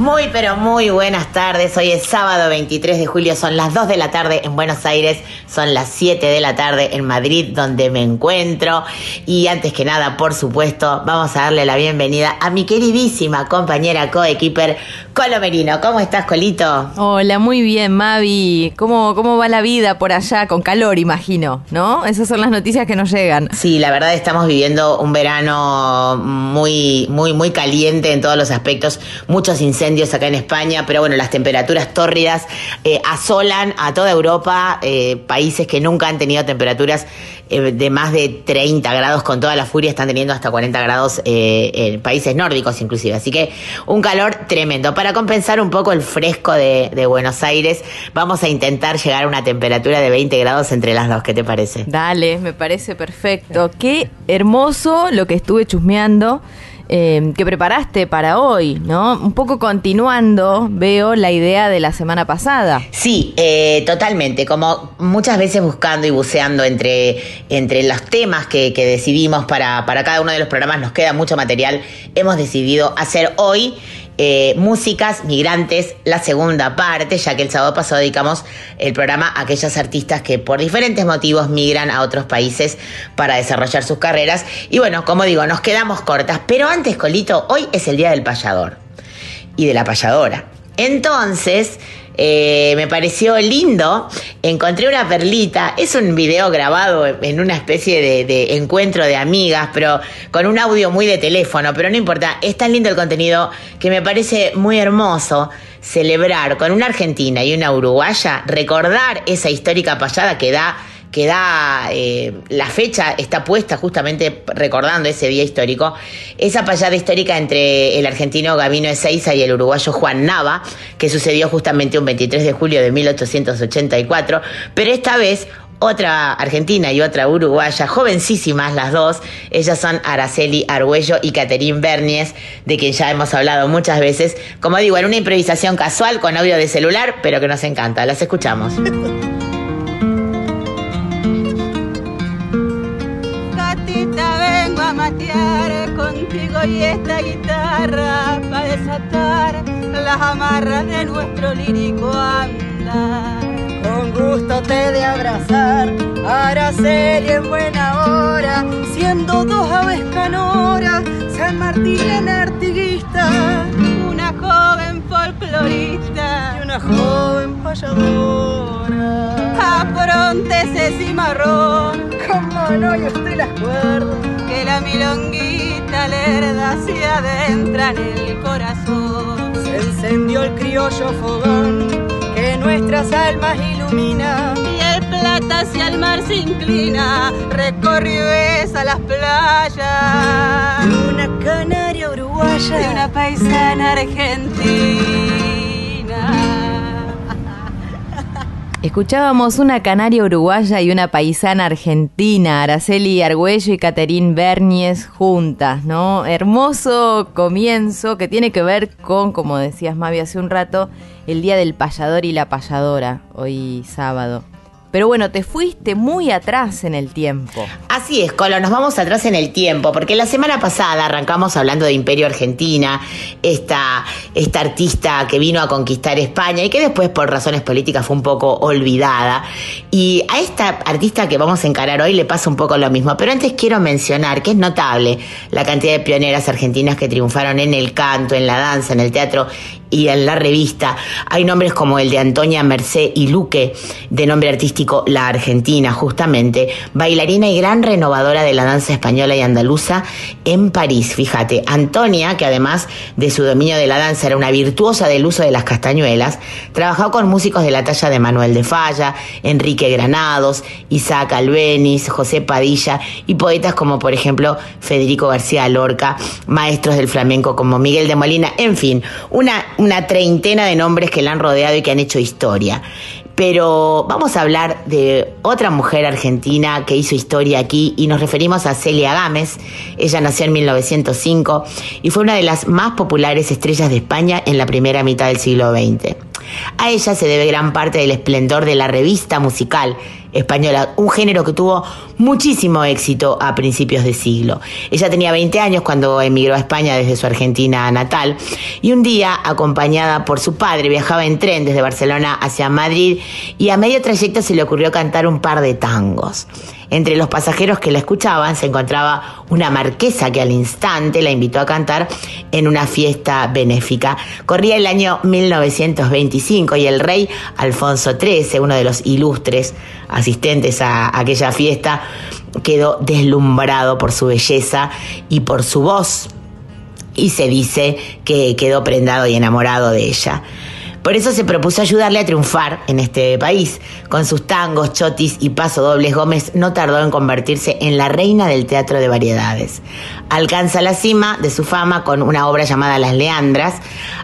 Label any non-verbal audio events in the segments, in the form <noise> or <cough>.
Muy pero muy buenas tardes, hoy es sábado 23 de julio, son las 2 de la tarde en Buenos Aires, son las 7 de la tarde en Madrid donde me encuentro y antes que nada, por supuesto, vamos a darle la bienvenida a mi queridísima compañera coequiper Colo Merino. ¿Cómo estás, Colito? Hola, muy bien, Mavi. ¿Cómo, ¿Cómo va la vida por allá? Con calor, imagino, ¿no? Esas son las noticias que nos llegan. Sí, la verdad estamos viviendo un verano muy, muy, muy caliente en todos los aspectos. Muchos incendios acá en España, pero bueno, las temperaturas tórridas eh, asolan a toda Europa, eh, países que nunca han tenido temperaturas eh, de más de 30 grados con toda la furia, están teniendo hasta 40 grados en países nórdicos inclusive. Así que un calor tremendo. Para compensar un poco el fresco de, de Buenos Aires, vamos a intentar llegar a una temperatura de 20 grados entre las dos. ¿Qué te parece? Dale, me parece perfecto. Qué hermoso lo que estuve chusmeando. Eh, que preparaste para hoy, ¿no? Un poco continuando, veo la idea de la semana pasada. Sí, eh, totalmente. Como muchas veces buscando y buceando entre, entre los temas que, que decidimos para, para cada uno de los programas, nos queda mucho material. Hemos decidido hacer hoy eh, Músicas Migrantes, la segunda parte, ya que el sábado pasado dedicamos el programa a aquellas artistas que por diferentes motivos migran a otros países para desarrollar sus carreras. Y bueno, como digo, nos quedamos cortas. Pero antes, Colito, hoy es el Día del Payador y de la payadora. Entonces, eh, me pareció lindo, encontré una perlita, es un video grabado en una especie de, de encuentro de amigas, pero con un audio muy de teléfono, pero no importa, es tan lindo el contenido que me parece muy hermoso celebrar con una argentina y una uruguaya, recordar esa histórica payada que da que da eh, la fecha está puesta justamente recordando ese día histórico, esa payada histórica entre el argentino Gabino Ezeiza y el uruguayo Juan Nava, que sucedió justamente un 23 de julio de 1884, pero esta vez otra argentina y otra uruguaya, jovencísimas las dos, ellas son Araceli Argüello y Caterín Bernies, de quien ya hemos hablado muchas veces, como digo, en una improvisación casual con audio de celular, pero que nos encanta, las escuchamos. Contigo y esta guitarra para desatar las amarras de nuestro lírico andar. Con gusto te de abrazar, Araceli en buena hora, siendo dos aves canoras, San Martín en artiguista, una joven folclorista y una joven payadora. Apronte ese cimarrón, como no y usted la acuerdo, que la milonguita lerda se adentra en el corazón. Se encendió el criollo fogón que nuestras almas ilumina y el plata hacia el mar se inclina, recorrió esa las playas. Una canaria uruguaya y una paisana argentina. Escuchábamos una canaria uruguaya y una paisana argentina, Araceli Argüello y Caterín Bernies juntas, ¿no? Hermoso comienzo que tiene que ver con, como decías Mavi hace un rato, el Día del Payador y la Payadora, hoy sábado. Pero bueno, te fuiste muy atrás en el tiempo. Así es, Colo, nos vamos atrás en el tiempo, porque la semana pasada arrancamos hablando de Imperio Argentina, esta, esta artista que vino a conquistar España y que después por razones políticas fue un poco olvidada. Y a esta artista que vamos a encarar hoy le pasa un poco lo mismo, pero antes quiero mencionar que es notable la cantidad de pioneras argentinas que triunfaron en el canto, en la danza, en el teatro y en la revista hay nombres como el de Antonia Mercé y Luque, de nombre artístico La Argentina, justamente, bailarina y gran renovadora de la danza española y andaluza en París. Fíjate, Antonia, que además de su dominio de la danza era una virtuosa del uso de las castañuelas, trabajó con músicos de la talla de Manuel de Falla, Enrique Granados, Isaac Albeniz, José Padilla y poetas como por ejemplo Federico García Lorca, maestros del flamenco como Miguel de Molina, en fin, una, una treintena de nombres que la han rodeado y que han hecho historia. Pero vamos a hablar de otra mujer argentina que hizo historia aquí y nos referimos a Celia Gámez. Ella nació en 1905 y fue una de las más populares estrellas de España en la primera mitad del siglo XX. A ella se debe gran parte del esplendor de la revista musical española, un género que tuvo muchísimo éxito a principios de siglo. Ella tenía 20 años cuando emigró a España desde su Argentina natal y un día, acompañada por su padre, viajaba en tren desde Barcelona hacia Madrid y a medio trayecto se le ocurrió cantar un par de tangos. Entre los pasajeros que la escuchaban se encontraba una marquesa que al instante la invitó a cantar en una fiesta benéfica. Corría el año 1925 y el rey Alfonso XIII, uno de los ilustres asistentes a aquella fiesta, quedó deslumbrado por su belleza y por su voz y se dice que quedó prendado y enamorado de ella. Por eso se propuso ayudarle a triunfar en este país. Con sus tangos, chotis y pasodobles, Gómez no tardó en convertirse en la reina del teatro de variedades. Alcanza la cima de su fama con una obra llamada Las Leandras,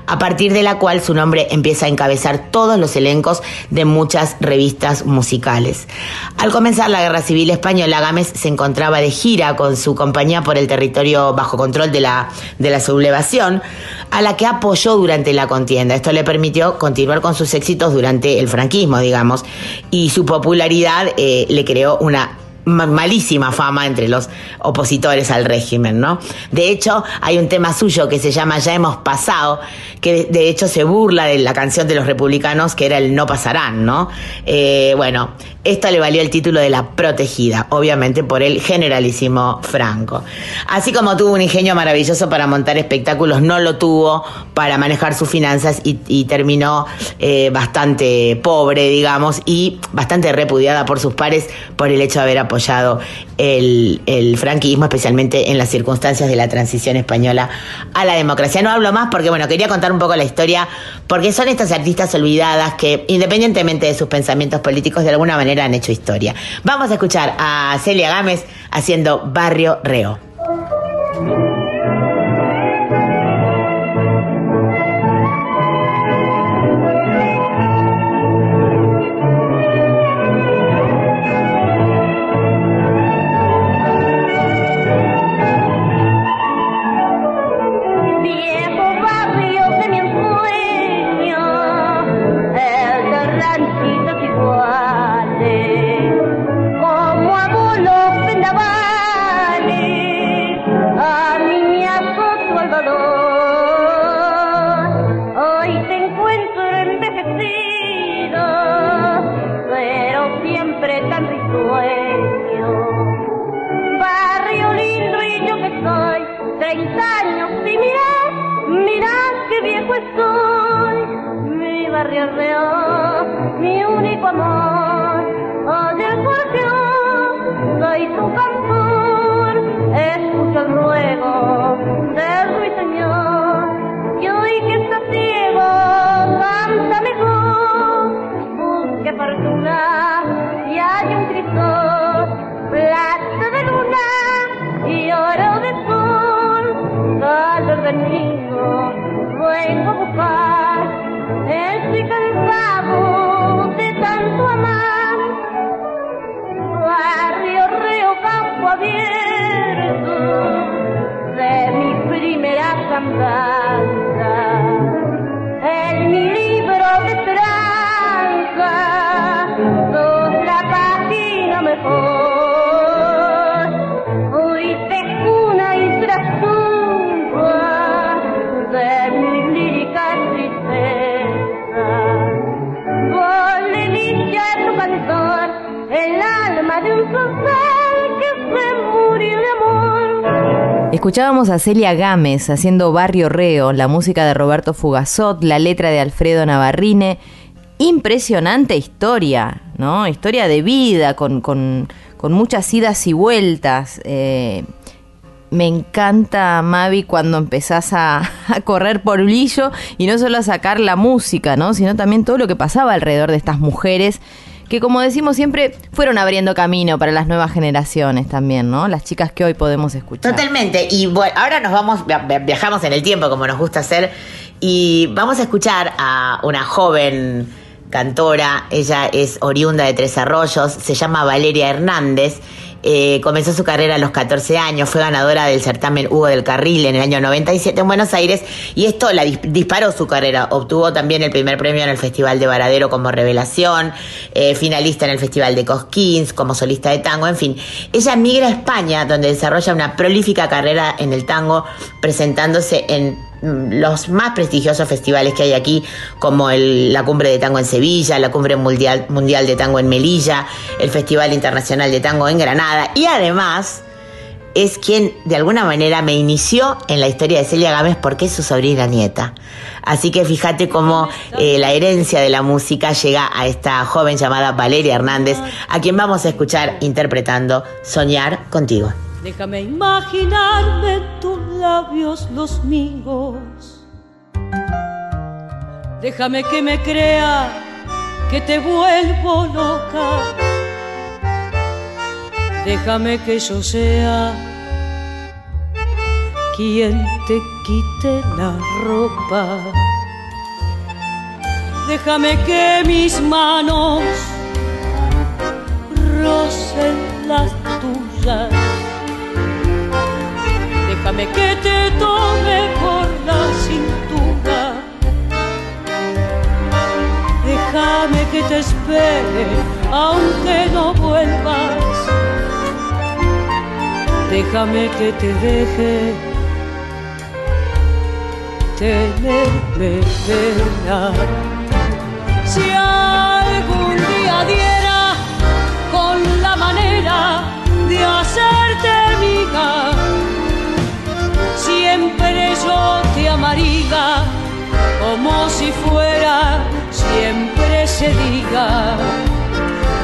a partir de la cual su nombre empieza a encabezar todos los elencos de muchas revistas musicales. Al comenzar la Guerra Civil Española, Gámez se encontraba de gira con su compañía por el territorio bajo control de la, de la sublevación, a la que apoyó durante la contienda. Esto le permitió continuar con sus éxitos durante el franquismo, digamos, y su popularidad eh, le creó una ma- malísima fama entre los opositores al régimen, ¿no? De hecho, hay un tema suyo que se llama Ya hemos pasado, que de hecho se burla de la canción de los republicanos, que era el No pasarán, ¿no? Eh, bueno, esto le valió el título de la protegida, obviamente por el generalísimo Franco. Así como tuvo un ingenio maravilloso para montar espectáculos, no lo tuvo para manejar sus finanzas y, terminó eh, bastante pobre, digamos, y bastante repudiada por sus pares por el hecho de haber apoyado el franquismo, especialmente en las circunstancias de la transición española a la democracia. No hablo más porque, bueno, quería contar un poco la historia, porque son estas artistas olvidadas que, independientemente de sus pensamientos políticos, de alguna manera han hecho historia. Vamos a escuchar a Celia Gámez haciendo Barrio Reo. Escuchábamos a Celia Gámez haciendo Barrio Reo, la música de Roberto Fugazot, la letra de Alfredo Navarrine. Impresionante historia, ¿no? Historia de vida, con, con- con muchas idas y vueltas. Eh, me encanta, Mavi, cuando empezás a, <laughs> a correr por Lillo y no solo a sacar la música, ¿no? Sino también todo lo que pasaba alrededor de estas mujeres que, como decimos siempre, fueron abriendo camino para las nuevas generaciones también, ¿no? Las chicas que hoy podemos escuchar. Totalmente. Y bueno, ahora nos vamos, via- via- viajamos en el tiempo como nos gusta hacer y vamos a escuchar a una joven cantora. Ella es oriunda de Tres Arroyos, se llama Valeria Hernández. Eh, comenzó su carrera a los 14 años, fue ganadora del certamen Hugo del Carril en el año 97 en Buenos Aires y esto la dis- disparó su carrera. Obtuvo también el primer premio en el Festival de Varadero como revelación, eh, finalista en el Festival de Cosquín como solista de tango, en fin. Ella migra a España donde desarrolla una prolífica carrera en el tango presentándose en los más prestigiosos festivales que hay aquí, como el- la Cumbre de Tango en Sevilla, la Cumbre Mundial, Mundial de Tango en Melilla, el Festival Internacional de Tango en Granada, y además es quien de alguna manera me inició en la historia de Celia Gámez porque es su sobrina nieta. Así que fíjate cómo eh, la herencia de la música llega a esta joven llamada Valeria Hernández, a quien vamos a escuchar interpretando Soñar contigo. Déjame imaginarme tus labios los míos. Déjame que me crea que te vuelvo loca. Déjame que yo sea quien te quite la ropa. Déjame que mis manos rocen las tuyas. Déjame que te tome por la cintura. Déjame que te espere aunque no vuelvas. Déjame que te deje tenerme pena. Si algún día diera con la manera de hacerte amiga, yo te amaría como si fuera, siempre se diga.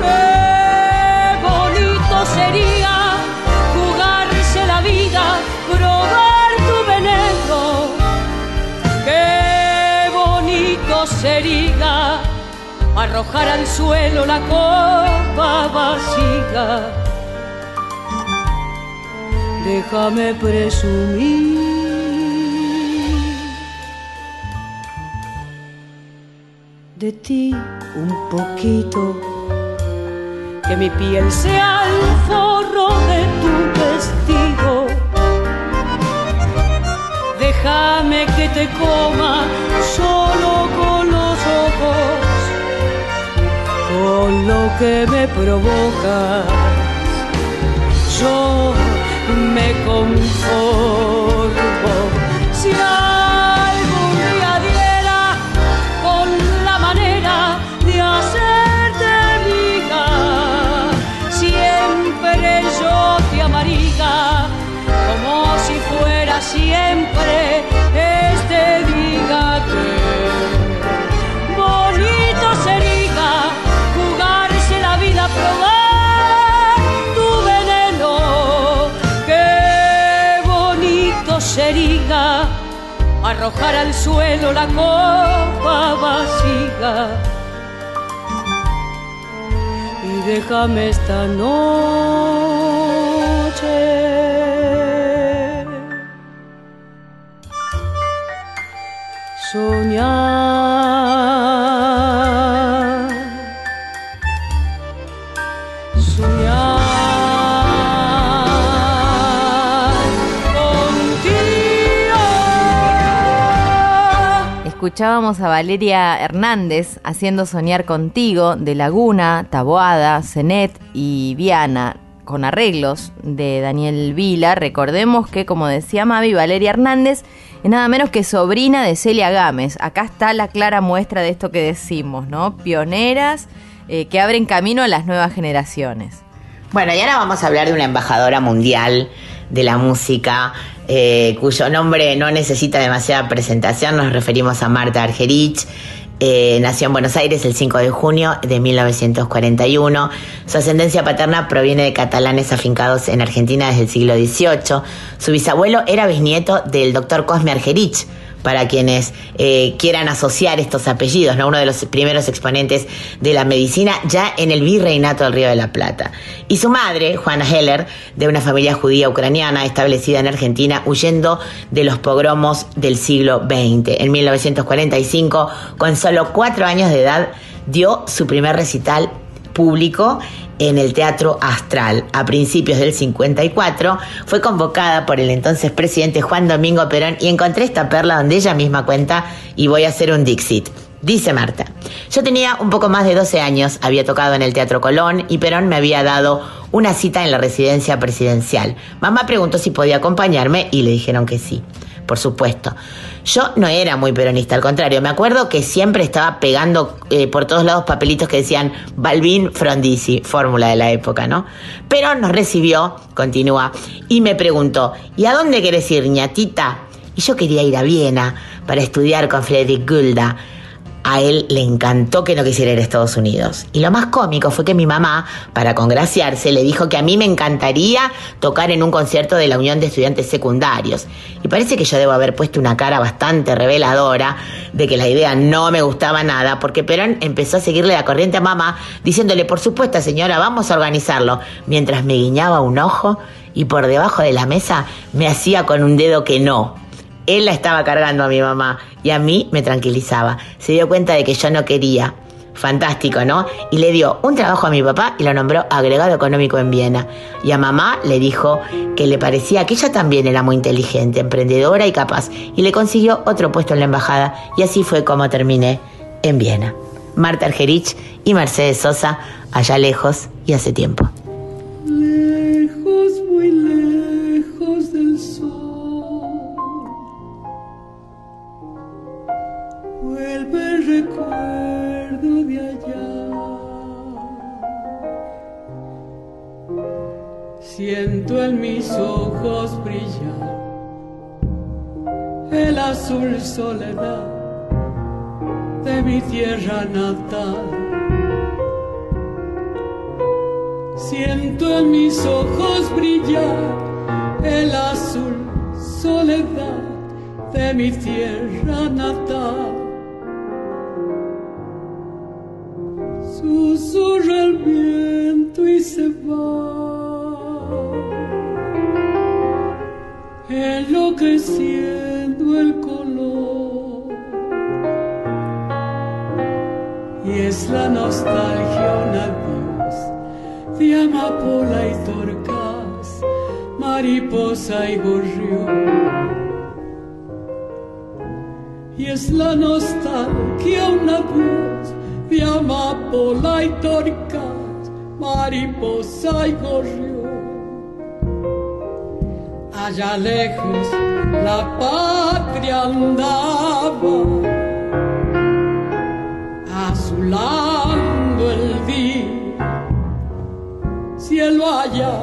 Qué bonito sería jugarse la vida, probar tu veneno. Qué bonito sería arrojar al suelo la copa vacía. Déjame presumir de ti un poquito, que mi piel sea el forro de tu vestido. Déjame que te coma solo con los ojos, con lo que me provocas. Yo me conformo si siempre este día que bonito sería jugarse la vida, probar tu veneno. Qué bonito sería arrojar al suelo la copa vacía. Y déjame esta noche soñar, soñar contigo. Escuchábamos a Valeria Hernández haciendo Soñar contigo de Laguna, Taboada, Cenet y Viana con arreglos de Daniel Vila. Recordemos que, como decía Mavi, Valeria Hernández es nada menos que sobrina de Celia Gámez. Acá está la clara muestra de esto que decimos, ¿no? Pioneras eh, que abren camino a las nuevas generaciones. Bueno, y ahora vamos a hablar de una embajadora mundial de la música, eh, cuyo nombre no necesita demasiada presentación. Nos referimos a Marta Argerich. Eh, nació en Buenos Aires el 5 de junio de 1941. Su ascendencia paterna proviene de catalanes afincados en Argentina desde el siglo XVIII. Su bisabuelo era bisnieto del doctor Cosme Argerich, para quienes eh, quieran asociar estos apellidos, ¿no? uno de los primeros exponentes de la medicina ya en el virreinato del Río de la Plata. Y su madre, Juana Heller, de una familia judía ucraniana establecida en Argentina, huyendo de los pogromos del siglo XX. En 1945, con solo cuatro años de edad, dio su primer recital público en el Teatro Astral. A principios del 54 fue convocada por el entonces presidente Juan Domingo Perón y encontré esta perla donde ella misma cuenta y voy a hacer un Dixit. Dice Marta, yo tenía un poco más de 12 años, había tocado en el Teatro Colón y Perón me había dado una cita en la residencia presidencial. Mamá preguntó si podía acompañarme y le dijeron que sí, por supuesto. Yo no era muy peronista, al contrario, me acuerdo que siempre estaba pegando eh, por todos lados papelitos que decían Balvin Frondizi, fórmula de la época, ¿no? Pero nos recibió, continúa, y me preguntó, ¿y a dónde querés ir, ñatita? Y yo quería ir a Viena para estudiar con Friedrich Gulda. A él le encantó que no quisiera ir a Estados Unidos. Y lo más cómico fue que mi mamá, para congraciarse, le dijo que a mí me encantaría tocar en un concierto de la Unión de Estudiantes Secundarios. Y parece que yo debo haber puesto una cara bastante reveladora de que la idea no me gustaba nada, porque Perón empezó a seguirle la corriente a mamá, diciéndole, por supuesto señora, vamos a organizarlo, mientras me guiñaba un ojo y por debajo de la mesa me hacía con un dedo que no. Él la estaba cargando a mi mamá y a mí me tranquilizaba. Se dio cuenta de que yo no quería. Fantástico, ¿no? Y le dio un trabajo a mi papá y lo nombró agregado económico en Viena. Y a mamá le dijo que le parecía que ella también era muy inteligente, emprendedora y capaz. Y le consiguió otro puesto en la embajada. Y así fue como terminé en Viena. Marta Argerich y Mercedes Sosa, allá lejos y hace tiempo. Recuerdo de allá. Siento en mis ojos brillar el azul soledad de mi tierra natal. Siento en mis ojos brillar el azul soledad de mi tierra natal. Susurra el viento y se va, enloqueciendo el color. Y es la nostalgia un adiós de amapola y torcas, mariposa y gorrión. Y es la nostalgia un adiós de amapola y torcas, mariposa y gorrión. Allá lejos la patria andaba azulando el día, cielo allá,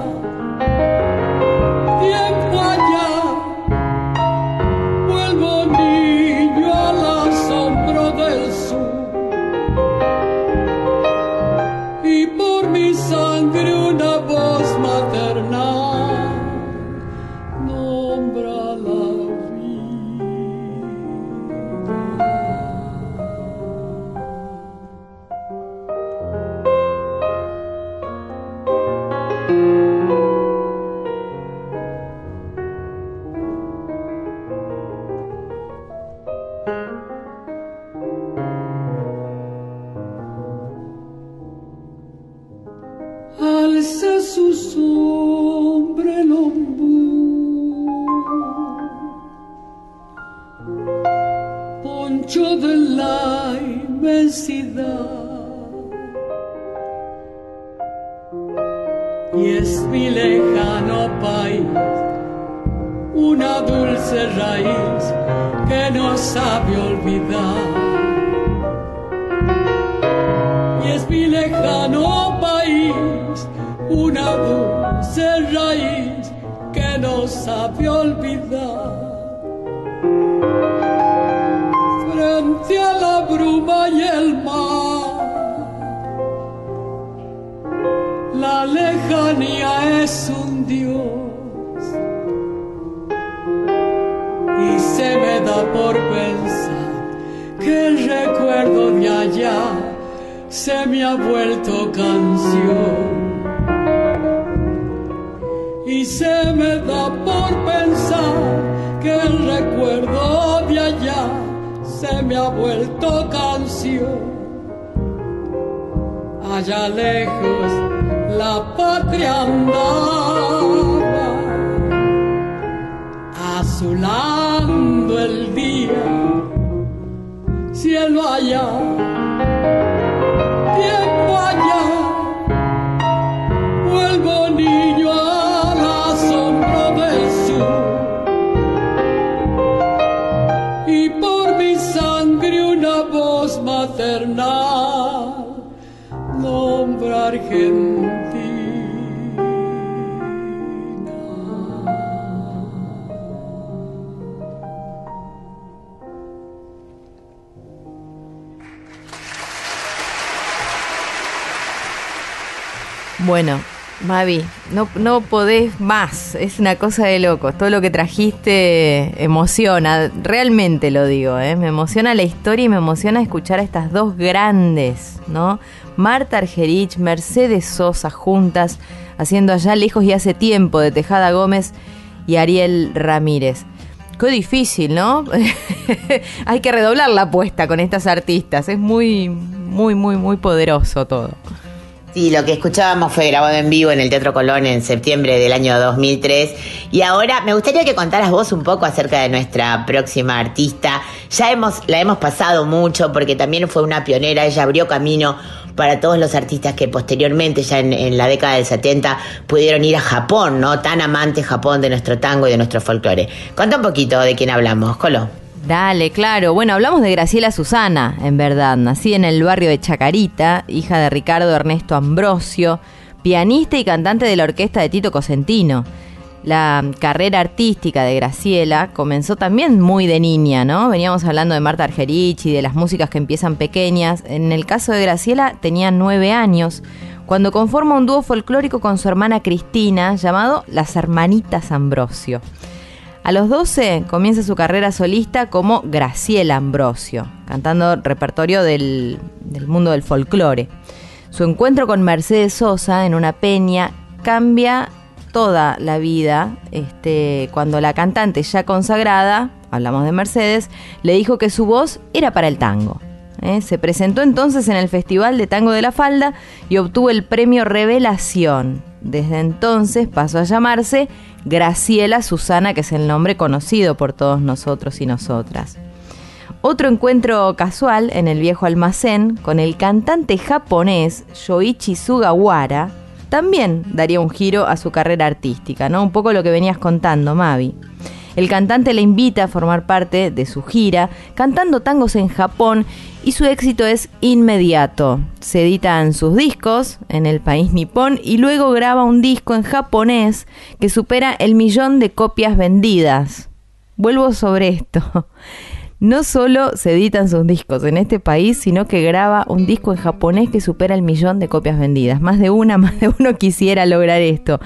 dulce raíz que no sabe olvidar y es mi lejano país, una dulce raíz que no de olvidar. Frente a la bruma y el mar, la lejanía es un dios por pensar que el recuerdo de allá se me ha vuelto canción y se me da por pensar que el recuerdo de allá se me ha vuelto canción. Allá lejos la patria andaba, azulando el día, cielo allá, tiempo allá. Vuelvo niño al asombro del sur y por mi sangre una voz maternal nombra Argentina. Bueno, Mavi, no, no podés más, es una cosa de locos. Todo lo que trajiste emociona, realmente lo digo, ¿eh? me emociona la historia y me emociona escuchar a estas dos grandes, ¿no? Marta Argerich, Mercedes Sosa juntas, haciendo allá lejos y hace tiempo de Tejada Gómez y Ariel Ramírez. Qué difícil, ¿no? <laughs> Hay que redoblar la apuesta con estas artistas, es muy, muy, muy, muy poderoso todo. Sí, lo que escuchábamos fue grabado en vivo en el Teatro Colón en septiembre del año 2003. Y ahora me gustaría que contaras vos un poco acerca de nuestra próxima artista. Ya hemos, la hemos pasado mucho porque también fue una pionera, ella abrió camino para todos los artistas que posteriormente, ya en, en la década del 70, pudieron ir a Japón, ¿no? Tan amante Japón de nuestro tango y de nuestro folclore. Cuenta un poquito de quién hablamos, Colo. Dale, claro. Bueno, hablamos de Graciela Susana, en verdad. Nacida en el barrio de Chacarita, hija de Ricardo Ernesto Ambrosio, pianista y cantante de la orquesta de Tito Cosentino. La carrera artística de Graciela comenzó también muy de niña, ¿no? Veníamos hablando de Marta Argerich y de las músicas que empiezan pequeñas. En el caso de Graciela tenía nueve años cuando conforma un dúo folclórico con su hermana Cristina llamado Las Hermanitas Ambrosio. A los 12 comienza su carrera solista como Graciela Ambrosio, cantando repertorio del, del mundo del folclore. Su encuentro con Mercedes Sosa en una peña cambia toda la vida este, cuando la cantante ya consagrada, hablamos de Mercedes, le dijo que su voz era para el tango. ¿eh? Se presentó entonces en el Festival de Tango de la Falda y obtuvo el premio Revelación. Desde entonces pasó a llamarse Graciela Susana, que es el nombre conocido por todos nosotros y nosotras. Otro encuentro casual en el viejo almacén con el cantante japonés Yoichi Sugawara también daría un giro a su carrera artística, ¿no? Un poco lo que venías contando, Mavi. El cantante le invita a formar parte de su gira, cantando tangos en Japón, y su éxito es inmediato. Se editan sus discos en el país nipón y luego graba un disco en japonés que supera el millón de copias vendidas. Vuelvo sobre esto. No solo se editan sus discos en este país, sino que graba un disco en japonés que supera el millón de copias vendidas. Más de una, <laughs> más de uno quisiera lograr esto.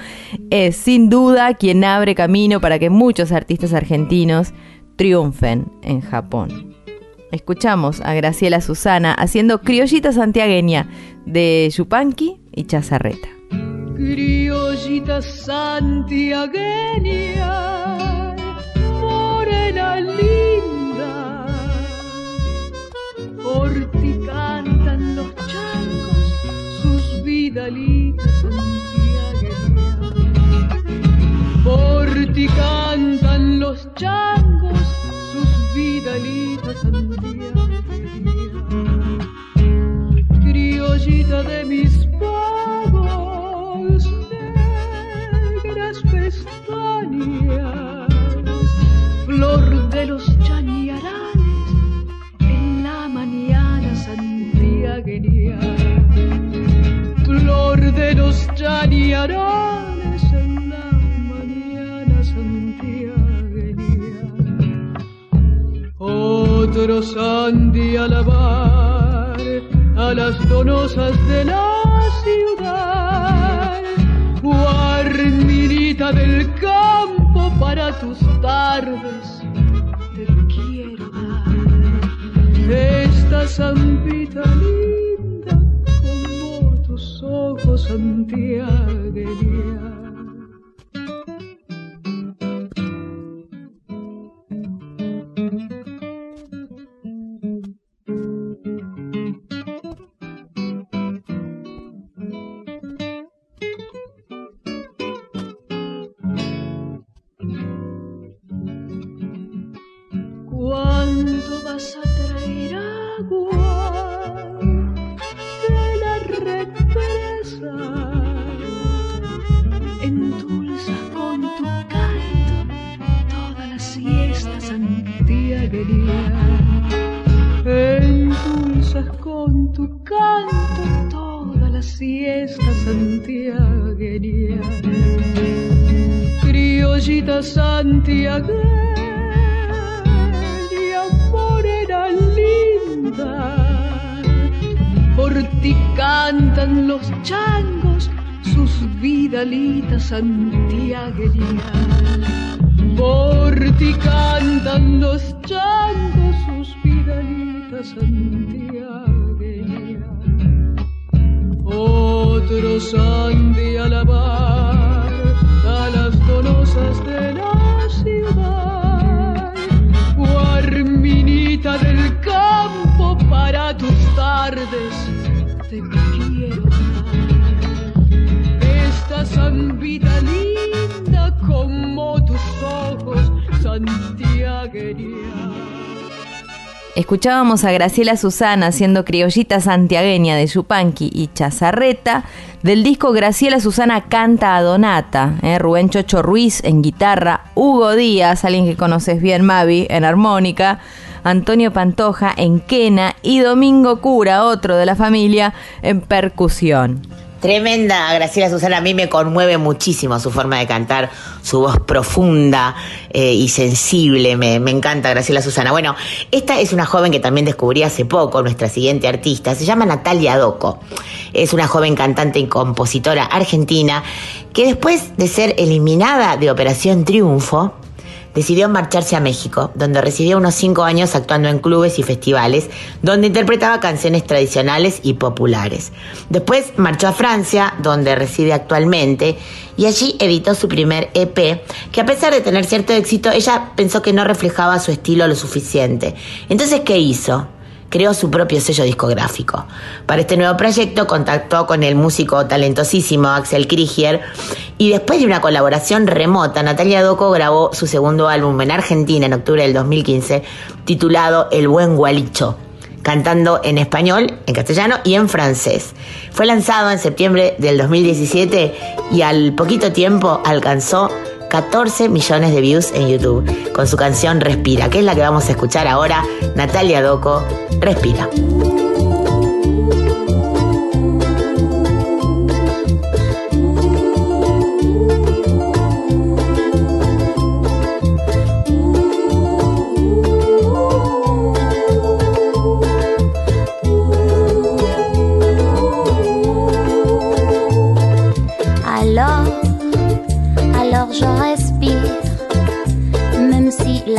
Es sin duda quien abre camino para que muchos artistas argentinos triunfen en Japón. Escuchamos a Graciela Susana haciendo criollita santiagueña de Yupanqui y Chazarreta. criollita santiagueña, morena linda, por ti cantan los changos sus vidalitas santiagueñas, por ti cantan los changos sus vidalitas santiagueñas criollita de mis pagos, negras pestañas, Otro Sandy a lavar a las donosas de la ciudad. Guarminita del campo para tus tardes, te quiero dar. Esta zambita linda como tus ojos santiagueña. Escuchábamos a Graciela Susana haciendo criollita santiagueña de Yupanqui y Chazarreta del disco Graciela Susana canta a Donata, ¿eh? Rubén Chocho Ruiz en guitarra, Hugo Díaz, alguien que conoces bien Mavi, en armónica, Antonio Pantoja en quena y Domingo Cura, otro de la familia, en percusión. Tremenda, Graciela Susana, a mí me conmueve muchísimo su forma de cantar, su voz profunda eh, y sensible, me, me encanta Graciela Susana. Bueno, esta es una joven que también descubrí hace poco, nuestra siguiente artista, se llama Natalia Doco. Es una joven cantante y compositora argentina que después de ser eliminada de Operación Triunfo, decidió marcharse a México, donde residió unos cinco años actuando en clubes y festivales, donde interpretaba canciones tradicionales y populares. Después marchó a Francia, donde reside actualmente, y allí editó su primer EP, que a pesar de tener cierto éxito, ella pensó que no reflejaba su estilo lo suficiente. Entonces, ¿qué hizo? Creó su propio sello discográfico. Para este nuevo proyecto contactó con el músico talentosísimo Axel Krieger y después de una colaboración remota, Natalia Doco grabó su segundo álbum en Argentina en octubre del 2015 titulado El Buen Gualicho cantando en español, en castellano y en francés. Fue lanzado en septiembre del 2017 y al poquito tiempo alcanzó 14 millones de views en YouTube con su canción Respira, que es la que vamos a escuchar ahora, Natalia Doco, Respira.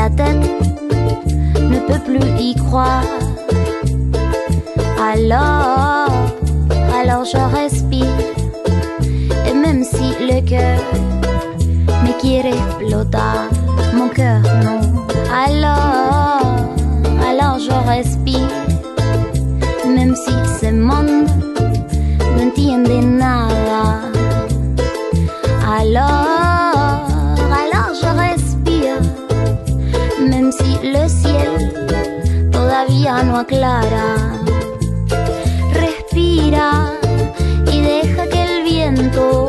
Tête ne peut plus y croire. Alors, alors je respire, et même si le cœur me quiere explotar, mon cœur non. Alors, alors je respire, même si ce monde Respira y deja que el viento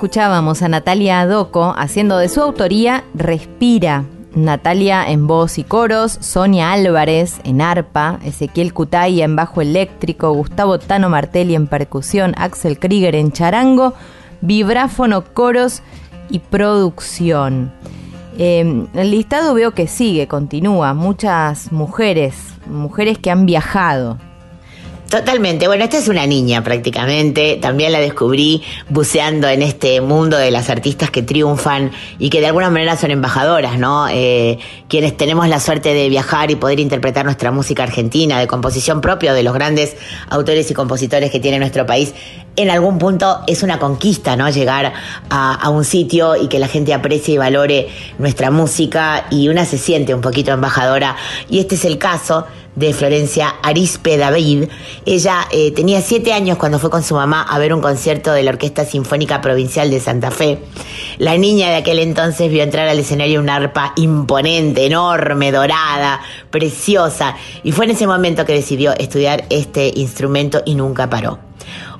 escuchábamos a Natalia Adoco haciendo de su autoría Respira. Natalia en voz y coros, Sonia Álvarez en arpa, Ezequiel Cutaya en bajo eléctrico, Gustavo Tano Martelli en percusión, Axel Krieger en charango, vibráfono, coros y producción. Eh, el listado veo que sigue, continúa. Muchas mujeres, mujeres que han viajado. Totalmente. Bueno, esta es una niña prácticamente. También la descubrí buceando en este mundo de las artistas que triunfan y que de alguna manera son embajadoras, ¿no? Eh, quienes tenemos la suerte de viajar y poder interpretar nuestra música argentina de composición propia de los grandes autores y compositores que tiene nuestro país. En algún punto es una conquista, ¿no? Llegar a, un sitio y que la gente aprecie y valore nuestra música y una se siente un poquito embajadora. Y este es el caso de Florencia Arispe David. Ella eh, tenía siete años cuando fue con su mamá a ver un concierto de la Orquesta Sinfónica Provincial de Santa Fe. La niña de aquel entonces vio entrar al escenario una arpa imponente, enorme, dorada, preciosa, y fue en ese momento que decidió estudiar este instrumento y nunca paró.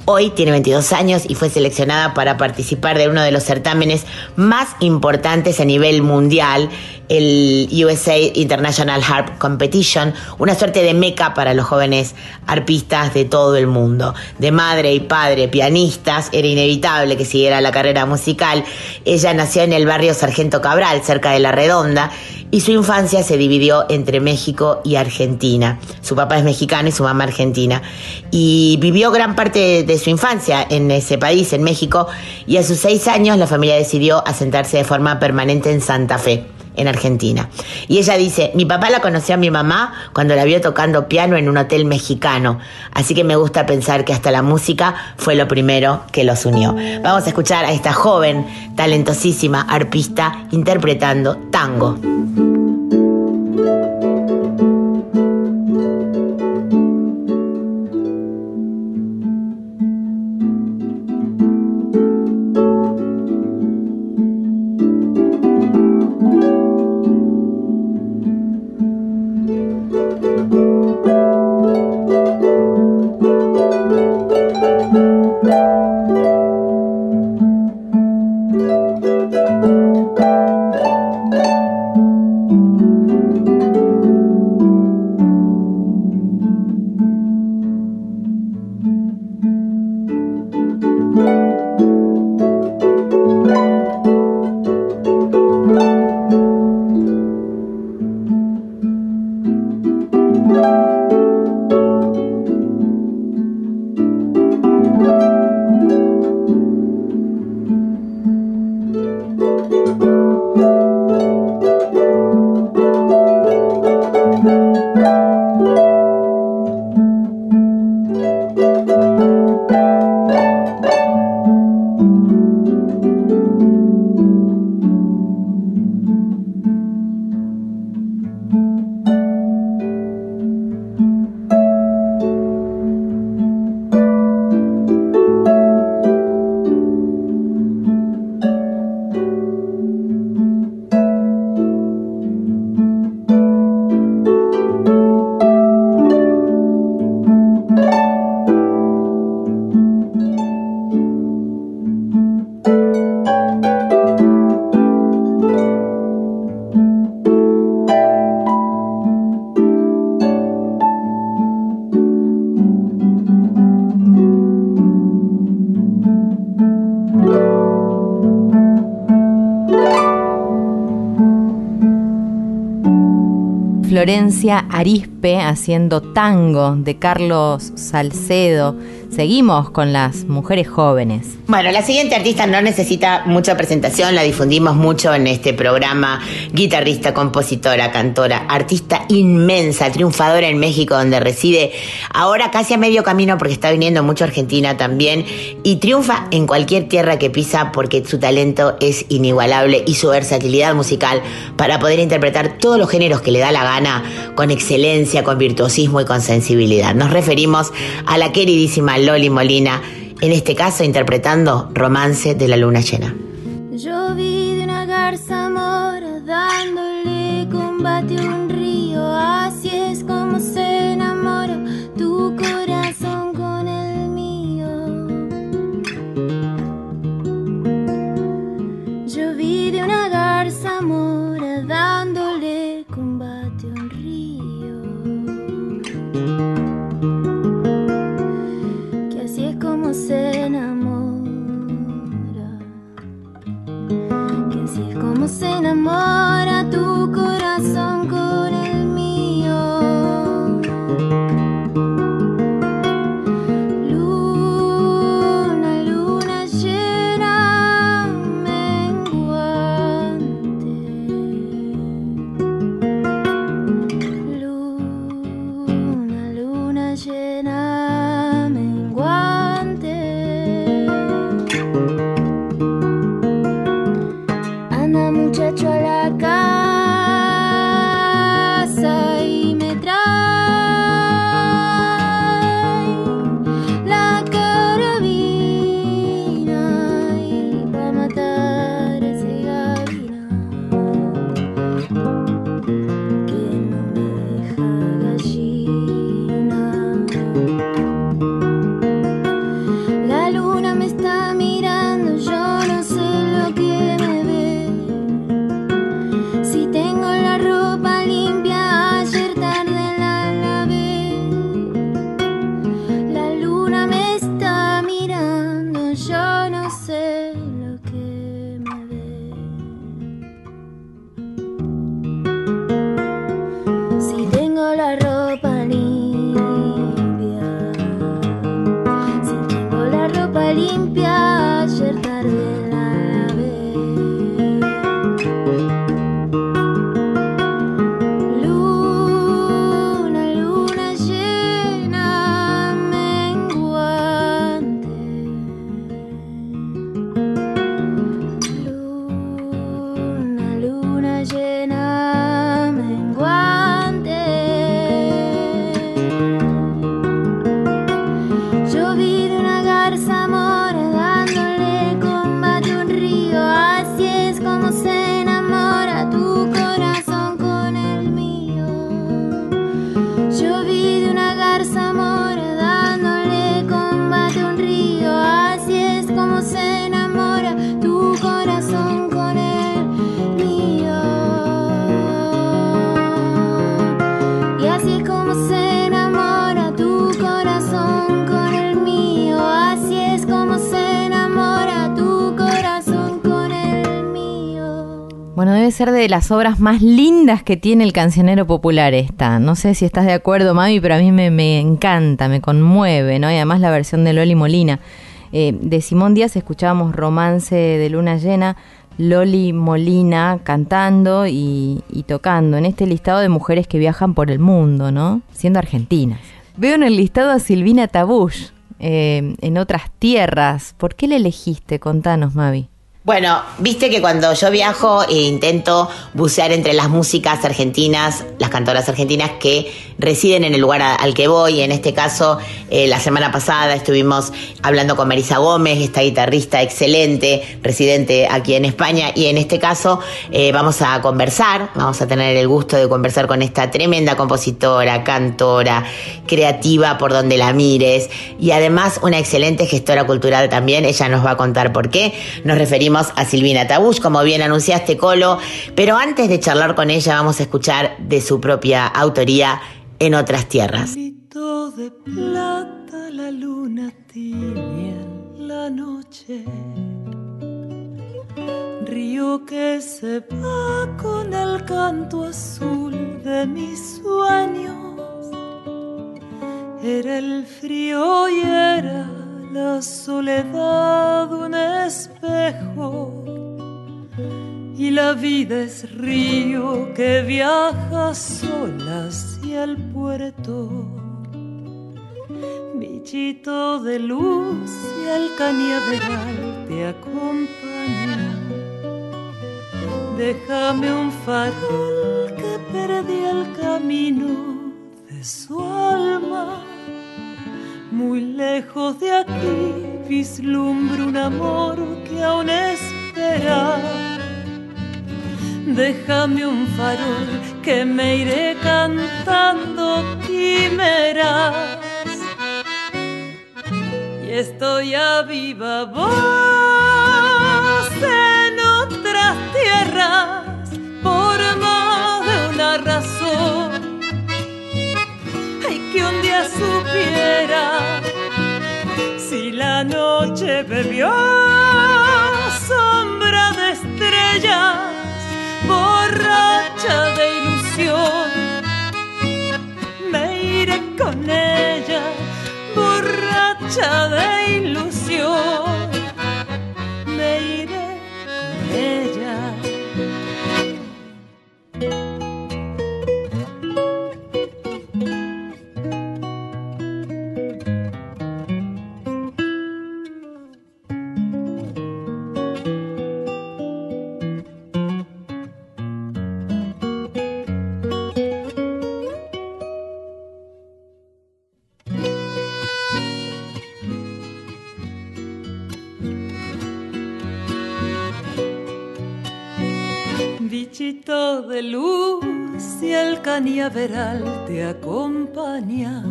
Hoy tiene 22 años y fue seleccionada para participar de uno de los certámenes más importantes a nivel mundial, el USA International Harp Competition, una suerte de meca para los jóvenes arpistas de todo el mundo. De madre y padre pianistas, era inevitable que siguiera la carrera musical. Ella nació en el barrio Sargento Cabral, cerca de La Redonda, y su infancia se dividió entre México y Argentina. Su papá es mexicano y su mamá argentina. Y vivió gran parte de su infancia en ese país, en México, y a sus seis años la familia decidió asentarse de forma permanente en Santa Fe en Argentina. Y ella dice, mi papá la conoció a mi mamá cuando la vio tocando piano en un hotel mexicano, así que me gusta pensar que hasta la música fue lo primero que los unió. Vamos a escuchar a esta joven, talentosísima arpista interpretando tango. Florencia Arispe haciendo tango de Carlos Salcedo. Seguimos con las mujeres jóvenes. Bueno, la siguiente artista no necesita mucha presentación, la difundimos mucho en este programa. Guitarrista, compositora, cantora, artista inmensa, triunfadora en México, donde reside ahora casi a medio camino porque está viniendo mucho a Argentina también. Y triunfa en cualquier tierra que pisa porque su talento es inigualable y su versatilidad musical para poder interpretar todos los géneros que le da la gana con excelencia, con virtuosismo y con sensibilidad. Nos referimos a la queridísima Loli Molina, en este caso interpretando Romance de la Luna Llena. Así es de las obras más lindas que tiene el cancionero popular esta. No sé si estás de acuerdo, Mami, pero a mí me, me encanta, me conmueve, ¿no? Y además la versión de Loli Molina. Eh, de Simón Díaz escuchábamos Romance de Luna Llena, Loli Molina cantando y, y tocando en este listado de mujeres que viajan por el mundo, ¿no? Siendo argentinas. Veo en el listado a Silvina Tabush, eh, en otras tierras. ¿Por qué la elegiste? Contanos, Mavi. Bueno, viste que cuando yo viajo e intento bucear entre las músicas argentinas, las cantoras argentinas que residen en el lugar al que voy. En este caso, eh, la semana pasada estuvimos hablando con Marisa Gómez, esta guitarrista excelente, residente aquí en España. Y en este caso eh, vamos a conversar, vamos a tener el gusto de conversar con esta tremenda compositora, cantora, creativa por donde la mires y además una excelente gestora cultural también. Ella nos va a contar por qué. Nos referimos a Silvina Tabush, como bien anunciaste, Colo. Pero antes de charlar con ella, vamos a escuchar de su propia autoría en otras tierras. De plata, la luna en la noche. río que se va con el canto azul de mis sueños. Era el frío y era la soledad un espejo. Y la vida es río que viaja sola hacia el puerto. Bichito de luz y el cañaveral te acompaña. Déjame un farol que perdí el camino de su alma. Muy lejos de aquí vislumbro un amor que aún espera. Déjame un farol que me iré cantando quimeras. Y estoy a viva voz en otras tierras por más de una razón. Ay, que un día supiera si la noche bebió sombra de estrellas, borracha de te acompaña.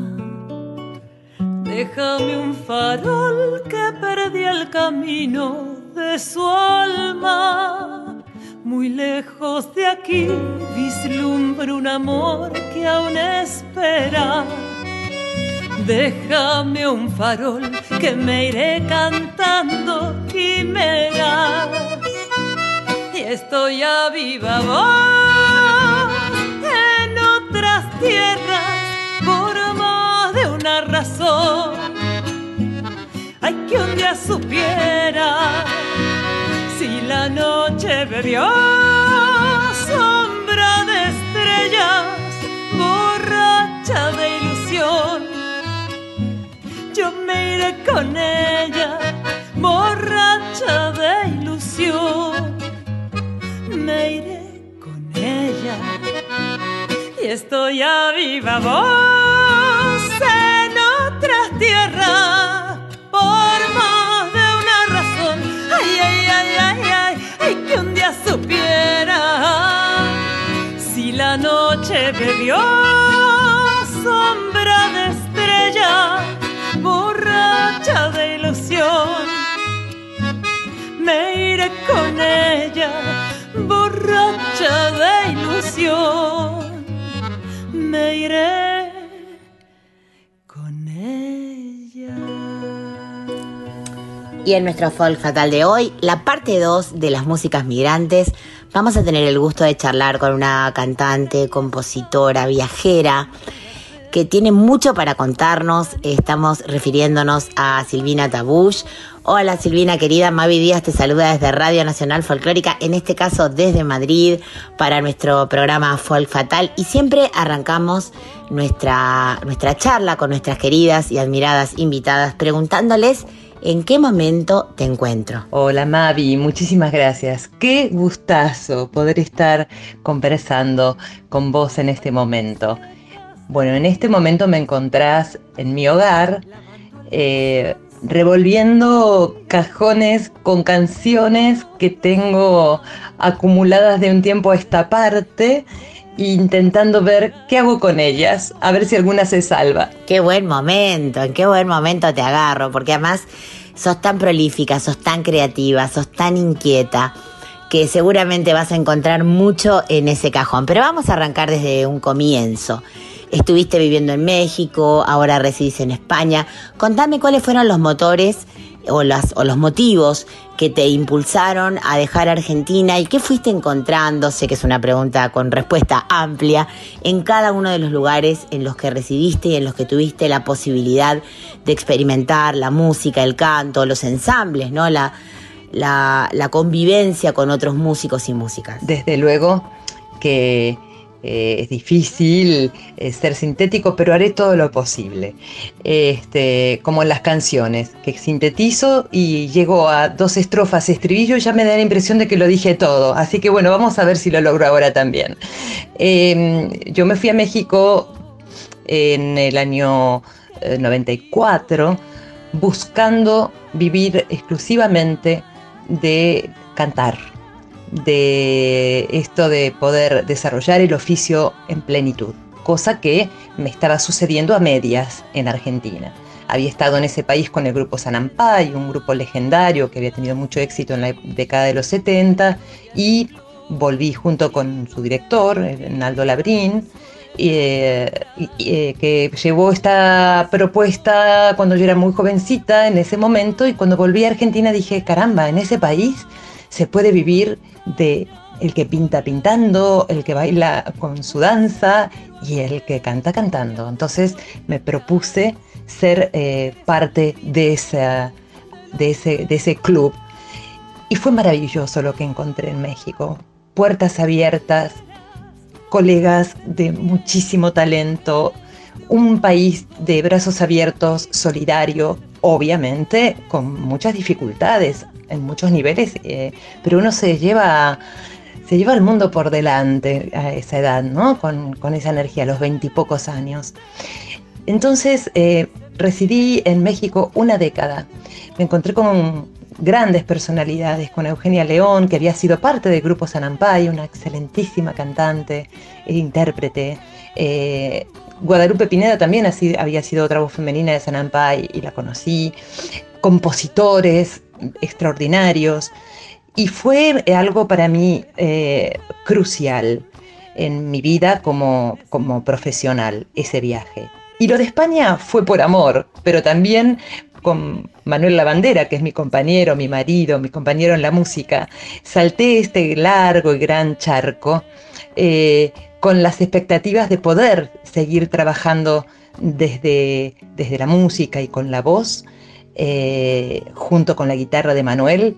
Déjame un farol que perdí el camino de su alma. Muy lejos de aquí vislumbro un amor que aún espera. Déjame un farol que me iré cantando quimeras y estoy a viva tierras por más de una razón. Ay, que un día supiera si la noche bebió sombra de estrellas, borracha de ilusión. Yo me iré con ella, borracha de ilusión me iré con ella. Estoy a viva voz en otras tierras por más de una razón. Ay, ay, ay, ay, ay, ay, que un día supiera si la noche bebió sombra de estrella, borracha de ilusión me iré con ella, borracha de ilusión. Me iré con ella. Y en nuestro folk fatal de hoy, la parte 2 de las músicas migrantes, vamos a tener el gusto de charlar con una cantante, compositora, viajera, que tiene mucho para contarnos. Estamos refiriéndonos a Silvina Tabush. Hola Silvina querida, Mavi Díaz te saluda desde Radio Nacional Folclórica, en este caso desde Madrid, para nuestro programa Folk Fatal. Y siempre arrancamos nuestra, nuestra charla con nuestras queridas y admiradas invitadas preguntándoles en qué momento te encuentro. Hola Mavi, muchísimas gracias. Qué gustazo poder estar conversando con vos en este momento. Bueno, en este momento me encontrás en mi hogar, eh, revolviendo cajones con canciones que tengo acumuladas de un tiempo a esta parte, intentando ver qué hago con ellas, a ver si alguna se salva. Qué buen momento, en qué buen momento te agarro, porque además sos tan prolífica, sos tan creativa, sos tan inquieta que seguramente vas a encontrar mucho en ese cajón. Pero vamos a arrancar desde un comienzo. Estuviste viviendo en México, ahora residís en España. Contame cuáles fueron los motores o, las, los motivos que te impulsaron a dejar Argentina y qué fuiste encontrando, sé que es una pregunta con respuesta amplia, en cada uno de los lugares en los que residiste y en los que tuviste la posibilidad de experimentar la música, el canto, los ensambles, ¿no? La, la convivencia con otros músicos y músicas. Desde luego que eh, es difícil eh, ser sintético, pero haré todo lo posible. Este, como en las canciones, que sintetizo y llego a dos estrofas, estribillo, ya me da la impresión de que lo dije todo. Así que bueno, vamos a ver si lo logro ahora también. Eh, yo me fui a México en el año eh, 94 buscando vivir exclusivamente de cantar de esto de poder desarrollar el oficio en plenitud, cosa que me estaba sucediendo a medias en Argentina. Había estado en ese país con el grupo Sanampay, un grupo legendario que había tenido mucho éxito en la década de los 70, y volví junto con su director, Naldo Labrín, eh, eh, que llevó esta propuesta cuando yo era muy jovencita en ese momento y cuando volví a Argentina dije, caramba, en ese país se puede vivir de el que pinta pintando, el que baila con su danza y el que canta cantando. Entonces me propuse ser eh, parte de, esa, de, ese, de ese club. Y fue maravilloso lo que encontré en México. Puertas abiertas, colegas de muchísimo talento, un país de brazos abiertos, solidario, obviamente con muchas dificultades en muchos niveles, eh, pero uno se lleva, se lleva el mundo por delante a esa edad, ¿no? Con, con esa energía, a los veintipocos años. Entonces, eh, residí en México una década. Me encontré con grandes personalidades, con Eugenia León, que había sido parte del grupo Sanampay, una excelentísima cantante e intérprete. Eh, Guadalupe Pineda también así, había sido otra voz femenina de Sanampay y la conocí. Compositores extraordinarios. Y fue algo para mí eh, crucial en mi vida como, como profesional, ese viaje. Y lo de España fue por amor, pero también con Manuel Lavandera, que es mi compañero, mi marido, mi compañero en la música, salté este largo y gran charco eh, con las expectativas de poder seguir trabajando desde, desde la música y con la voz, eh, junto con la guitarra de Manuel,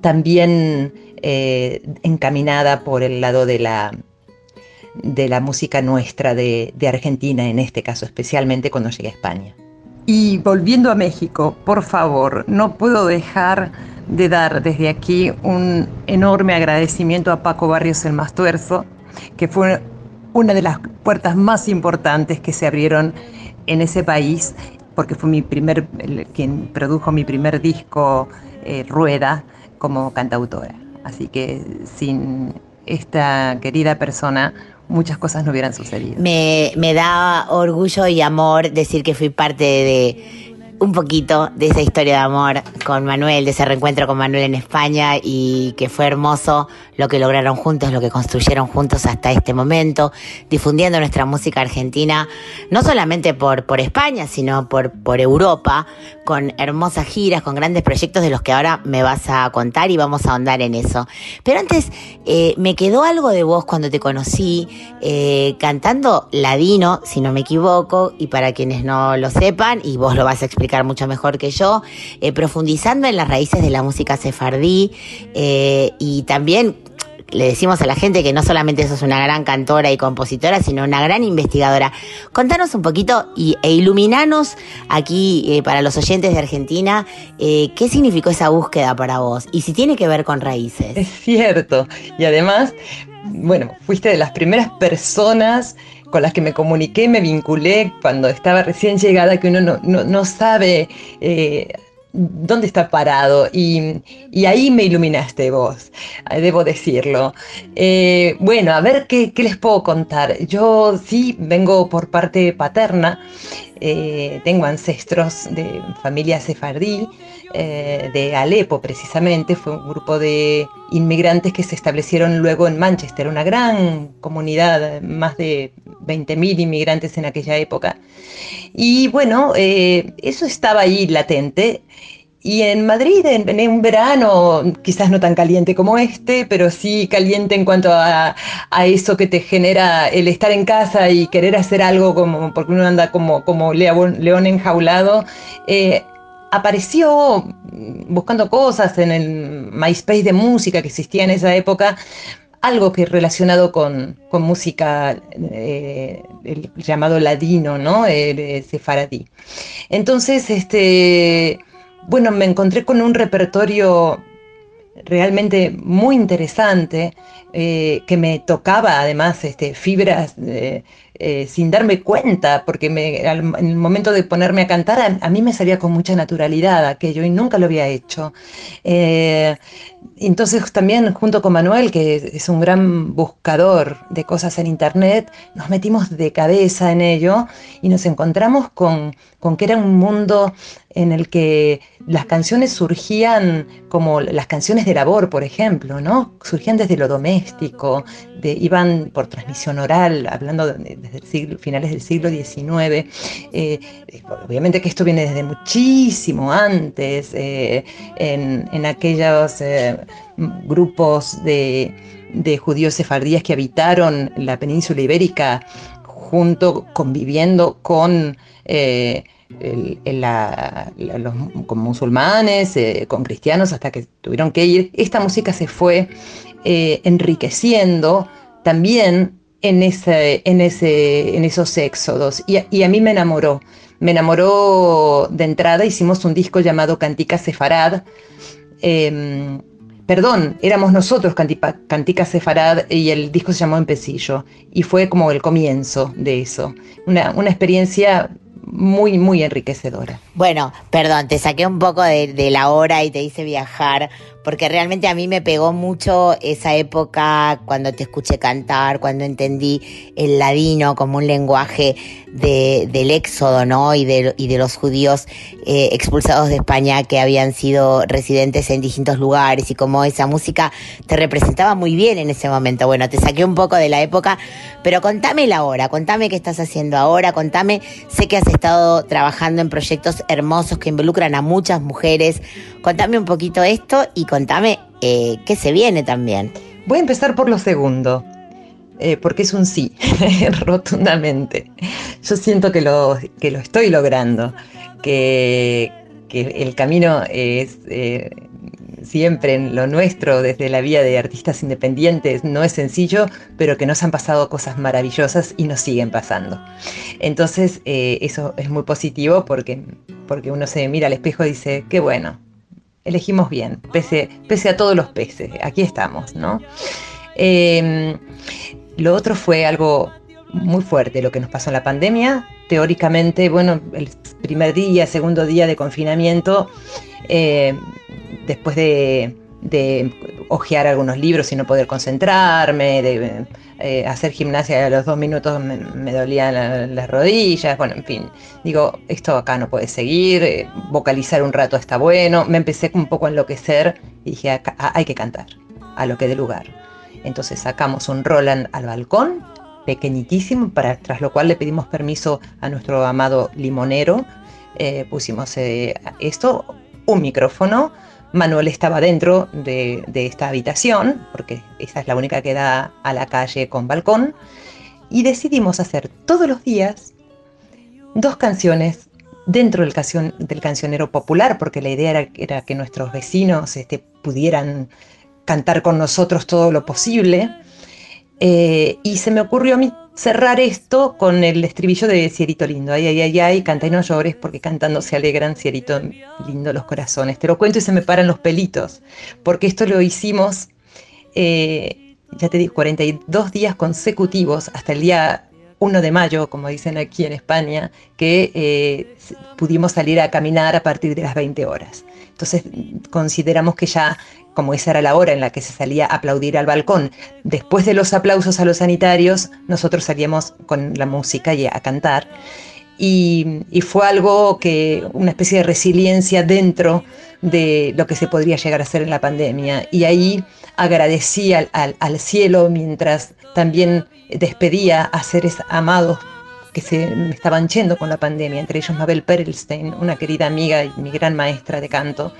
también eh, encaminada por el lado de la, de la música nuestra de, de Argentina, en este caso especialmente cuando llegué a España. Y volviendo a México, por favor, no puedo dejar de dar desde aquí un enorme agradecimiento a Paco Barrios el Mastuerzo, que fue una de las puertas más importantes que se abrieron en ese país, porque fue mi primer, quien produjo mi primer disco, eh, Rueda, como cantautora. Así que sin esta querida persona, muchas cosas no hubieran sucedido. Me, me da orgullo y amor decir que fui parte de un poquito de esa historia de amor con Manuel, de ese reencuentro con Manuel en España y que fue hermoso lo que lograron juntos, lo que construyeron juntos hasta este momento, difundiendo nuestra música argentina, no solamente por, por España, sino por, por Europa, con hermosas giras, con grandes proyectos de los que ahora me vas a contar y vamos a ahondar en eso. Pero antes, eh, me quedó algo de vos cuando te conocí eh, cantando ladino, si no me equivoco, y para quienes no lo sepan, y vos lo vas a explicar mucho mejor que yo, eh, profundizando en las raíces de la música sefardí eh, y también le decimos a la gente que no solamente sos una gran cantora y compositora, sino una gran investigadora. Contanos un poquito y, e iluminanos aquí eh, para los oyentes de Argentina qué significó esa búsqueda para vos y si tiene que ver con raíces. Es cierto. Y además, bueno, fuiste de las primeras personas con las que me comuniqué, me vinculé cuando estaba recién llegada, que uno no, no- no sabe eh, dónde está parado. Y, y ahí me iluminaste vos, eh, debo decirlo. Eh, bueno, a ver qué, qué les puedo contar. Yo sí vengo por parte paterna, eh, tengo ancestros de familia sefardí, eh, de Alepo precisamente, fue un grupo de inmigrantes que se establecieron luego en Manchester, una gran comunidad, más de 20.000 inmigrantes en aquella época. Y bueno, eh, eso estaba ahí latente y en Madrid, en, un verano, quizás no tan caliente como este, pero sí caliente en cuanto a, a eso que te genera el estar en casa y querer hacer algo como, porque uno anda como, como león, enjaulado, eh, apareció buscando cosas en el MySpace de música que existía en esa época, algo que relacionado con, con música eh, el llamado ladino, ¿no? El, sefaradí. Entonces, este, bueno, me encontré con un repertorio realmente muy interesante eh, que me tocaba además este, fibras eh, eh, sin darme cuenta, porque me, al- en el momento de ponerme a cantar a, mí me salía con mucha naturalidad aquello y nunca lo había hecho. Entonces también junto con Manuel, que es un gran buscador de cosas en internet, nos metimos de cabeza en ello y nos encontramos con, con que era un mundo en el que las canciones surgían como las canciones de labor, por ejemplo, ¿no? Surgían desde lo doméstico, iban por transmisión oral, hablando de- desde finales del siglo XIX. Eh, obviamente que esto viene desde muchísimo antes, eh, en, en aquellos eh, grupos de, de judíos sefardíes que habitaron la península ibérica junto, conviviendo con eh, con musulmanes, eh, con cristianos, hasta que tuvieron que ir. Esta música se fue eh, enriqueciendo también en, ese, en, ese, en esos éxodos. Y, a- mí me enamoró. Me enamoró de entrada, hicimos un disco llamado Cantica Sefarad. Em, perdón, éramos nosotros Cantipa- Cantica Sefarad y el disco se llamó Empecillo. Y fue como el comienzo de eso. Una experiencia muy, muy enriquecedora. Bueno, perdón, te saqué un poco de, de la hora y te hice viajar, porque realmente a mí me pegó mucho esa época cuando te escuché cantar, cuando entendí el ladino como un lenguaje de, del éxodo, ¿no? Y de, los judíos eh, expulsados de España que habían sido residentes en distintos lugares y cómo esa música te representaba muy bien en ese momento. Bueno, te saqué un poco de la época, pero contame la hora, contame qué estás haciendo ahora, contame, sé que has estado trabajando en proyectos hermosos que involucran a muchas mujeres, contame un poquito esto y contame eh, qué se viene también. Voy a empezar por lo segundo, eh, porque es un sí, <laughs> rotundamente. Yo siento que lo, que lo estoy logrando, que, que el camino es eh, siempre lo nuestro, desde la vía de artistas independientes, no es sencillo, pero que nos han pasado cosas maravillosas y nos siguen pasando. Entonces, eso es muy positivo porque, porque uno se mira al espejo y dice, qué bueno, elegimos bien, pese, pese a todos los peces, aquí estamos, ¿no? Eh, lo otro fue algo muy fuerte, lo que nos pasó en la pandemia. Teóricamente, bueno, el primer día, segundo día de confinamiento, eh, después de, de hojear algunos libros y no poder concentrarme, de eh, hacer gimnasia a los dos minutos me, me dolían la- las rodillas, bueno, en fin, digo, esto acá no puede seguir, eh, vocalizar un rato está bueno, me empecé un poco a enloquecer y dije, hay que cantar, a lo que dé lugar. Entonces sacamos un Roland al balcón, pequeñitísimo, para, tras lo cual le pedimos permiso a nuestro amado limonero, eh, pusimos esto, un micrófono, Manuel estaba dentro de, esta habitación, porque esa es la única que da a la calle con balcón, y decidimos hacer todos los días dos canciones dentro del, cancionero popular, porque la idea era, era que nuestros vecinos este, pudieran cantar con nosotros todo lo posible. Eh, y se me ocurrió a mí cerrar esto con el estribillo de Cierito Lindo. Ay, ay, ay, ay, canta y no llores porque cantando se alegran, Cierito Lindo los corazones. Te lo cuento y se me paran los pelitos, porque esto lo hicimos, eh, ya te digo, 42 días consecutivos hasta el día 1 de mayo, como dicen aquí en España, que eh, pudimos salir a caminar a partir de las 20 horas. Entonces consideramos que ya, como esa era la hora en la que se salía a aplaudir al balcón, después de los aplausos a los sanitarios, nosotros salíamos con la música y a cantar. Y, fue algo que, una especie de resiliencia dentro de lo que se podría llegar a hacer en la pandemia. Y ahí agradecí al cielo mientras también despedía a seres amados que se me estaban yendo con la pandemia, entre ellos Mabel Perelstein, una querida amiga y mi gran maestra de canto,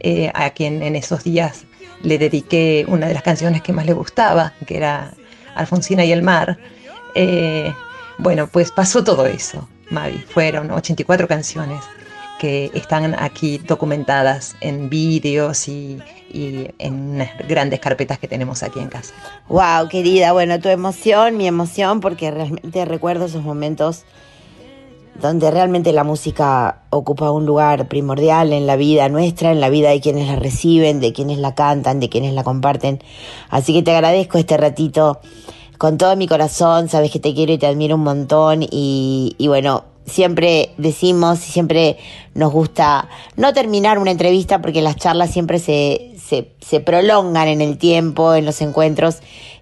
eh, a quien en esos días le dediqué una de las canciones que más le gustaba, que era Alfonsina y el mar. Eh, bueno, pues pasó todo eso, Mavi. Fueron 84 canciones que están aquí documentadas en vídeos y, y en unas grandes carpetas que tenemos aquí en casa. Wow, querida, bueno, tu emoción, mi emoción, porque realmente recuerdo esos momentos donde realmente la música ocupa un lugar primordial en la vida nuestra, en la vida de quienes la reciben, de quienes la cantan, de quienes la comparten. Así que te agradezco este ratito con todo mi corazón, sabes que te quiero y te admiro un montón y, y bueno, siempre decimos y siempre nos gusta no terminar una entrevista porque las charlas siempre se, se, se prolongan en el tiempo, en los encuentros,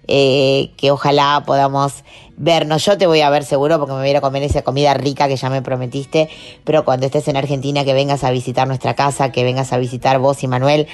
eh, que ojalá podamos vernos. Yo te voy a ver seguro porque me voy a a comer esa comida rica que ya me prometiste, pero cuando estés en Argentina que vengas a visitar nuestra casa, que vengas a visitar vos y Manuel,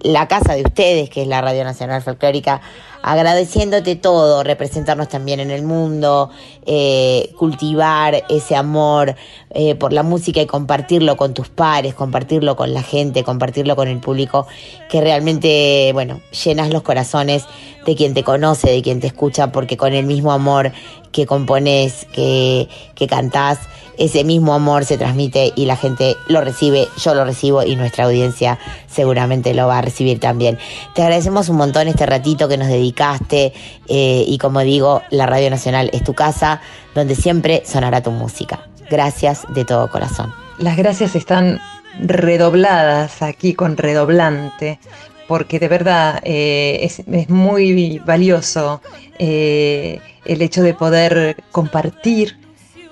la casa de ustedes, que es la Radio Nacional Folclórica, agradeciéndote todo, representarnos también en el mundo, eh, cultivar ese amor eh, por la música y compartirlo con tus pares, compartirlo con la gente, compartirlo con el público, que realmente, bueno, llenas los corazones de quien te conoce, de quien te escucha, porque con el mismo amor que compones, que, que cantás, ese mismo amor se transmite y la gente lo recibe, yo lo recibo y nuestra audiencia seguramente lo va a recibir también. Te agradecemos un montón este ratito que nos dedicaste eh, y como digo, la Radio Nacional es tu casa donde siempre sonará tu música. Gracias de todo corazón. Las gracias están redobladas aquí con redoblante, porque de verdad eh, es, muy valioso eh, el hecho de poder compartir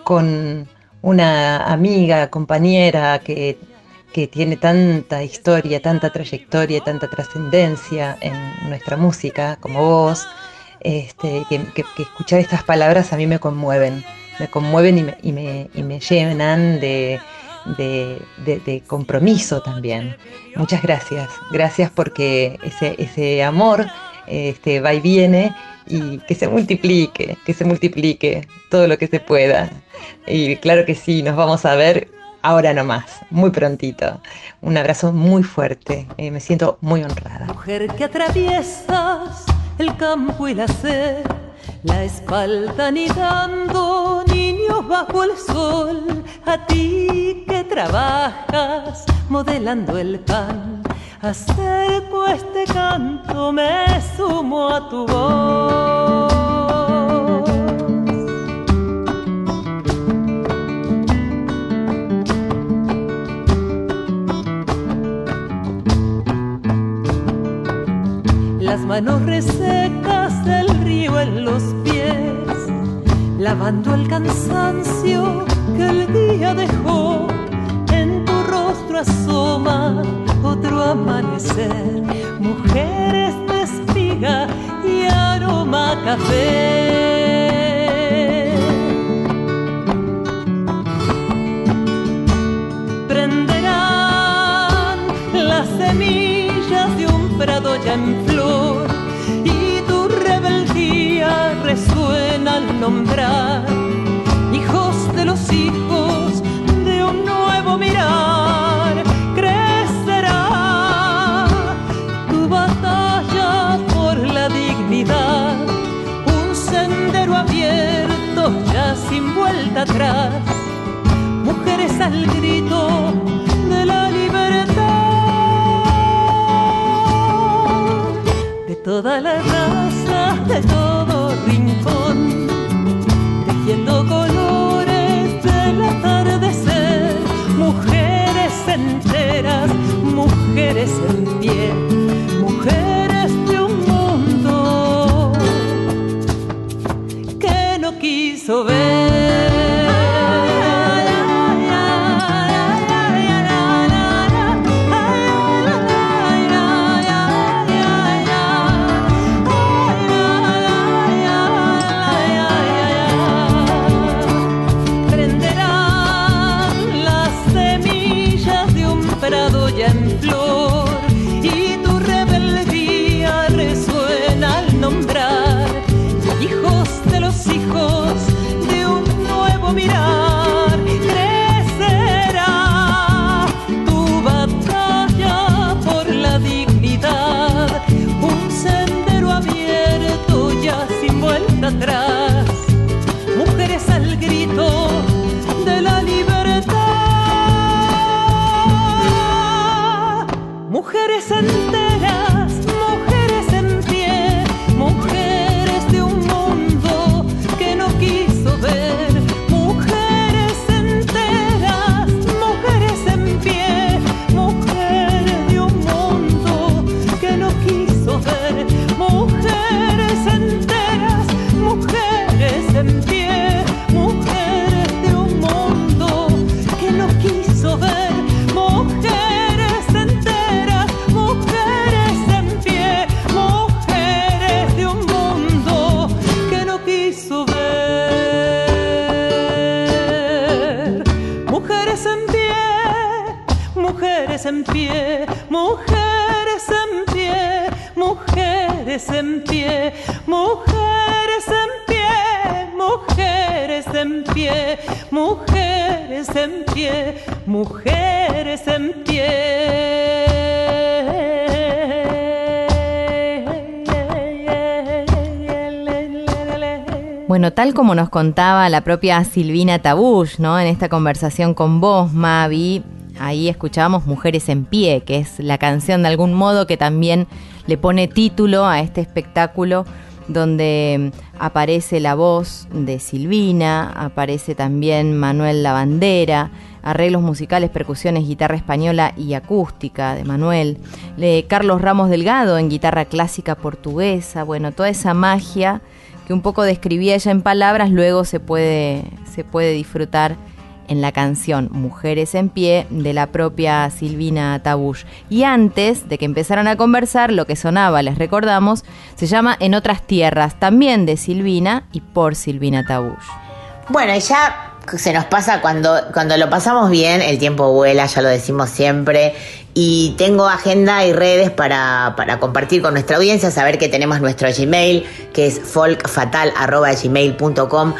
con una amiga, compañera que, que tiene tanta historia, tanta trayectoria, tanta trascendencia en nuestra música como vos, este, que, escuchar estas palabras a mí me conmueven, me conmueven y me, y me, y me llenan de, de, de, de, compromiso también. Muchas gracias, gracias porque ese, ese amor este, va y viene y que se multiplique, que se multiplique todo lo que se pueda. Y claro que sí, nos vamos a ver ahora nomás, muy prontito. Un abrazo muy fuerte, eh, me siento muy honrada. Mujer que atraviesas el campo y la sed, la espalda nidando niños bajo el sol, a ti que trabajas modelando el can. Acerco este canto, me sumo a tu voz. las manos resecas del río en los pies, lavando el cansancio que el día dejó. Rostro asoma otro amanecer, mujeres de espiga y aroma café. Prenderán las semillas de un prado ya en flor y tu rebeldía resuena al nombrar mujeres al grito de la libertad. De toda la raza, de todo rincón, tejiendo colores del atardecer, mujeres enteras, mujeres en pie, mujeres en pie, mujeres en pie. Bueno, tal como nos contaba la propia Silvina Tabush, ¿no? En esta conversación con vos, Mavi, ahí escuchábamos Mujeres en Pie, que es la canción de algún modo que también le pone título a este espectáculo donde aparece la voz de Silvina, aparece también Manuel Lavandera, arreglos musicales, percusiones, guitarra española y acústica de Manuel, Carlos Ramos Delgado en guitarra clásica portuguesa, bueno, toda esa magia que un poco describía ella en palabras, luego se puede, se puede disfrutar en la canción Mujeres en Pie de la propia Silvina Tabush. Y antes de que empezaran a conversar, lo que sonaba, les recordamos, se llama En otras tierras, también de Silvina y por Silvina Tabush. Bueno, ya se nos pasa cuando, cuando lo pasamos bien, el tiempo vuela, ya lo decimos siempre. Y tengo agenda y redes para, para compartir con nuestra audiencia, saber que tenemos nuestro Gmail, que es folkfatal.gmail.com.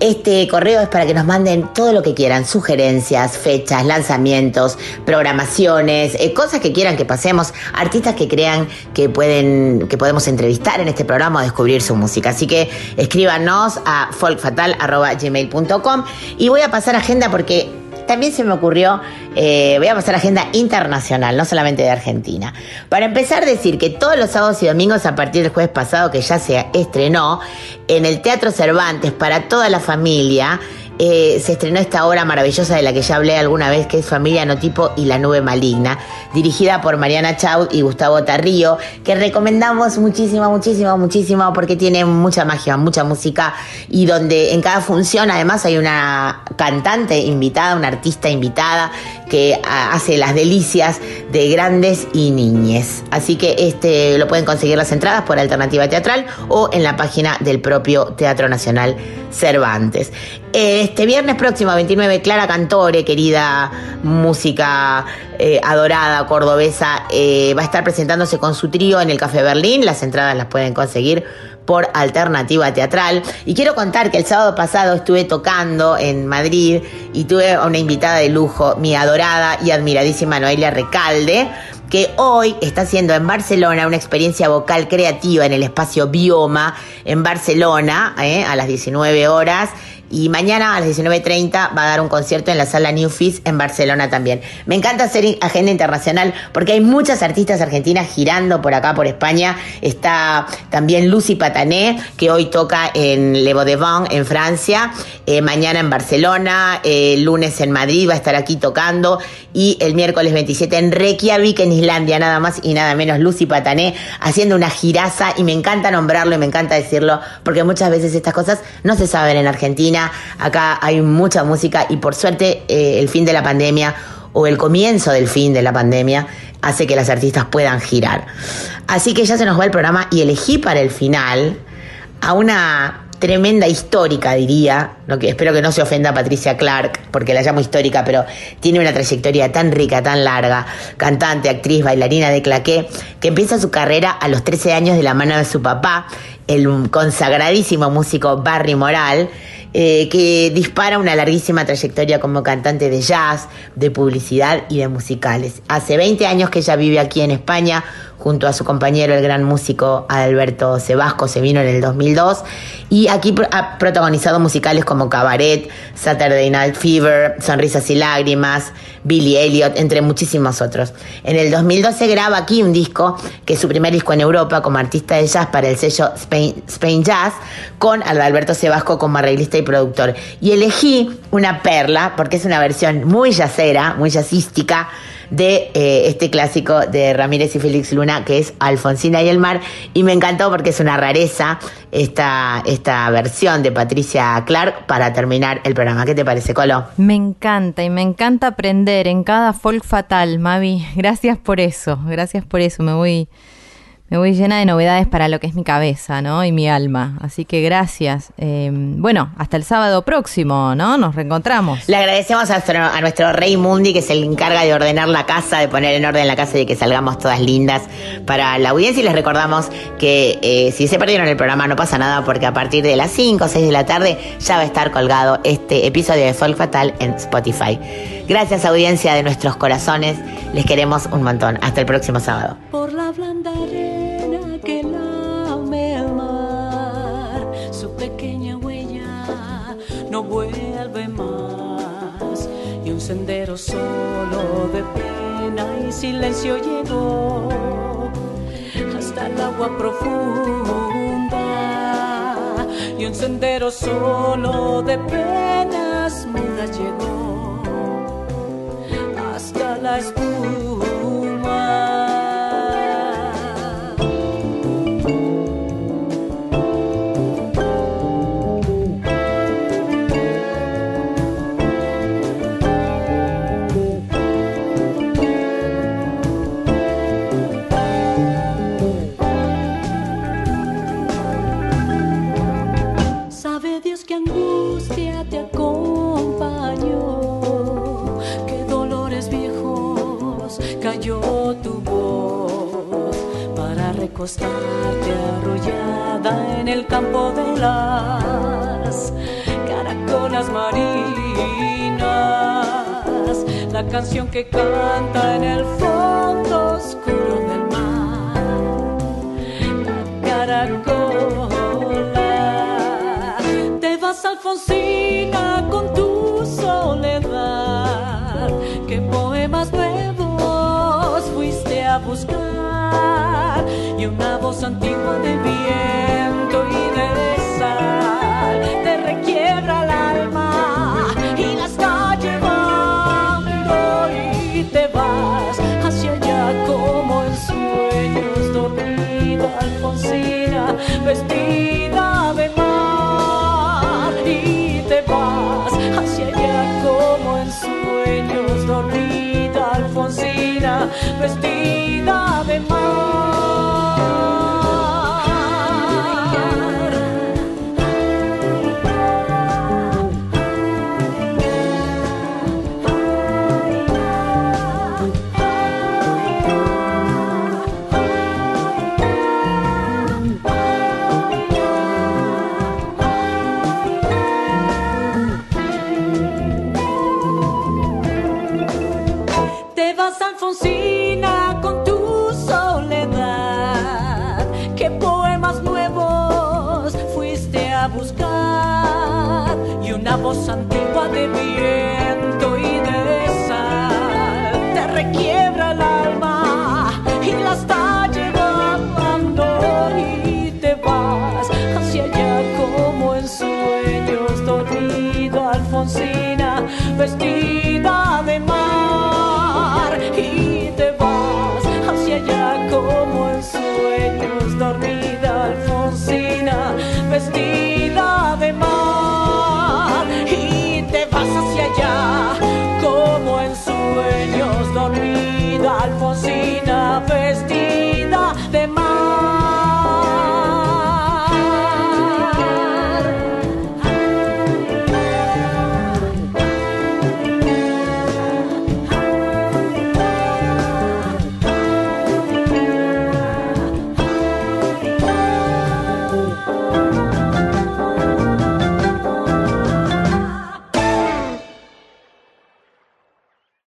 Este correo es para que nos manden todo lo que quieran, sugerencias, fechas, lanzamientos, programaciones, eh, cosas que quieran que pasemos, artistas que crean que pueden, que podemos entrevistar en este programa o descubrir su música. Así que escríbanos a folkfatal.gmail.com y voy a pasar agenda porque también se me ocurrió, eh, voy a pasar a agenda internacional, no solamente de Argentina. Para empezar, decir que todos los sábados y domingos, a partir del jueves pasado, que ya se estrenó, en el Teatro Cervantes, para toda la familia, eh, se estrenó esta obra maravillosa de la que ya hablé alguna vez, que es Familia Notipo y la Nube Maligna, dirigida por Mariana Chaud y Gustavo Tarrío, que recomendamos muchísimo, muchísimo, muchísimo, porque tiene mucha magia, mucha música, y donde en cada función además hay una cantante invitada, una artista invitada, que hace las delicias de grandes y niñes. Así que este lo pueden conseguir las entradas por Alternativa Teatral o en la página del propio Teatro Nacional Cervantes. Este viernes próximo, 29, Clara Cantore, querida música eh, adorada cordobesa, eh, va a estar presentándose con su trío en el Café Berlín. Las entradas las pueden conseguir por alternativa teatral. Y quiero contar que el sábado pasado estuve tocando en Madrid y tuve a una invitada de lujo, mi adorada y admiradísima Noelia Recalde, que hoy está haciendo en Barcelona una experiencia vocal creativa en el espacio Bioma en Barcelona eh, a las 19 horas. Y mañana a las 19.30 va a dar un concierto en la sala New Fizz en Barcelona también. Me encanta hacer agenda internacional porque hay muchas artistas argentinas girando por acá, por España. Está también Lucy Patané, que hoy toca en Le Baudevin, en Francia. Eh, mañana en Barcelona. Eh, lunes en Madrid va a estar aquí tocando. Y el miércoles 27 en Reykjavik, en Islandia, nada más y nada menos. Lucy Patané haciendo una giraza. Y me encanta nombrarlo y me encanta decirlo porque muchas veces estas cosas no se saben en Argentina. Acá hay mucha música y por suerte eh, el fin de la pandemia o el comienzo del fin de la pandemia hace que las artistas puedan girar. Así que ya se nos va el programa y elegí para el final a una tremenda histórica, diría, lo que espero que no se ofenda a Patricia Clark, porque la llamo histórica, pero tiene una trayectoria tan rica, tan larga, cantante, actriz, bailarina de claqué, que empieza su carrera a los 13 años de la mano de su papá, el consagradísimo músico Barry Moral, eh, que dispara una larguísima trayectoria como cantante de jazz, de publicidad y de musicales. Hace 20 años que ella vive aquí en España junto a su compañero, el gran músico Alberto Sebasco, se vino en el 2002 y aquí ha protagonizado musicales como Cabaret, Saturday Night Fever, Sonrisas y Lágrimas, Billy Elliot, entre muchísimos otros. En el 2012 graba aquí un disco, que es su primer disco en Europa como artista de jazz para el sello Spain, Jazz, con Alberto Sebasco como arreglista y productor. Y elegí una perla, porque es una versión muy jazzera, muy jazzística, de eh, este clásico de Ramírez y Félix Luna, que es Alfonsina y el mar, y me encantó porque es una rareza esta, esta versión de Patricia Clark para terminar el programa. ¿Qué te parece, Colo? Me encanta y me encanta aprender en cada folk fatal, Mavi. Gracias por eso, gracias por eso. Me voy, me voy llena de novedades para lo que es mi cabeza, ¿no? Y mi alma. Así que gracias. Eh, bueno, hasta el sábado próximo, ¿no? Nos reencontramos. Le agradecemos a nuestro, a nuestro Rey Mundi que se le encarga de ordenar la casa, de poner en orden la casa y de que salgamos todas lindas para la audiencia. Y les recordamos que eh, si se perdieron el programa no pasa nada porque a partir de las 5 o 6 de la tarde ya va a estar colgado este episodio de Folk Fatal en Spotify. Gracias audiencia de nuestros corazones. Les queremos un montón. Hasta el próximo sábado. por la no vuelve más. Y un sendero solo de pena y silencio llegó hasta el agua profunda. Y un sendero solo de penas mudas llegó hasta la espuma. Para recostarte arrullada en el campo de las caracolas marinas, la canción que canta en el fondo oscuro del mar, la caracola. Te vas Alfonsina con tu soledad. ¿Qué poemas nuevos fuiste a buscar? Y una voz antigua de viento y de sal te requiebra el alma y la está llevando y te vas hacia allá como en sueños dormida Alfonsina vestida de mar y te vas hacia allá como en sueños dormida Alfonsina vestida